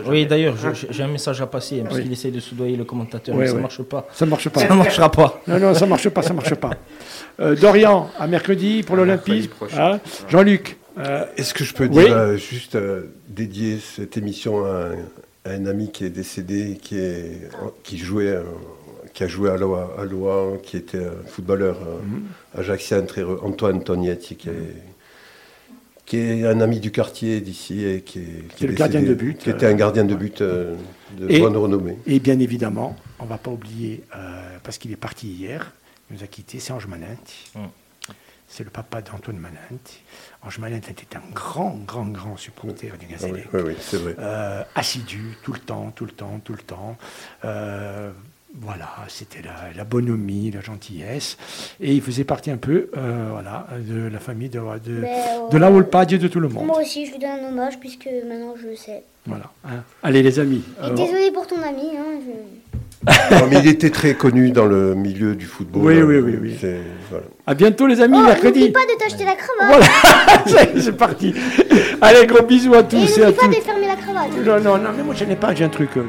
Oui, d'ailleurs, j'ai un message à passer, parce qu'il essaie de soudoyer le commentateur, mais ça ne marche pas. Ça ne marche pas. Ça ne marchera pas. Non, non, ça ne marche pas, ça ne marche pas. Euh, Dorian, à mercredi pour l'Olympisme. Hein Jean-Luc. Euh, Est-ce que je peux dire juste dédier cette émission à un ami qui est décédé, qui, est, qui jouait, euh, qui a joué à Loa, à Loa qui était un footballeur euh, ajaxien très Antoine Tognetti, qui est, qui est un ami du quartier d'ici et qui est, qui est le gardien de but, qui était un gardien de but euh, de bonne renommée. Et bien évidemment, on ne va pas oublier, parce qu'il est parti hier, il nous a quittés, c'est Ange Manenti. Mm. C'est le papa d'Antoine Manenti. Ange Malin était un grand, grand, grand supporter du Gazélec. Oui, oui, c'est vrai. Euh, assidu, tout le temps, tout le temps, tout le temps. Euh, voilà, c'était la, bonhomie, la gentillesse. Et il faisait partie un peu euh, voilà, de la famille de, de, de la de tout le monde. Moi aussi, je lui donne un hommage puisque maintenant je le sais. Voilà. Hein. Allez, les amis. Et désolé pour ton ami. Hein, mais il était très connu dans le milieu du football. Oui, oui, oui. oui. Voilà. À bientôt, les amis, oh, mercredi. N'oublie pas de t'acheter la cravate. Voilà, c'est parti. Allez, gros bisous à tous et, et à tous. N'oublie pas de fermer la cravate. Non, non, non, mais moi je n'ai pas, j'ai un truc. Euh,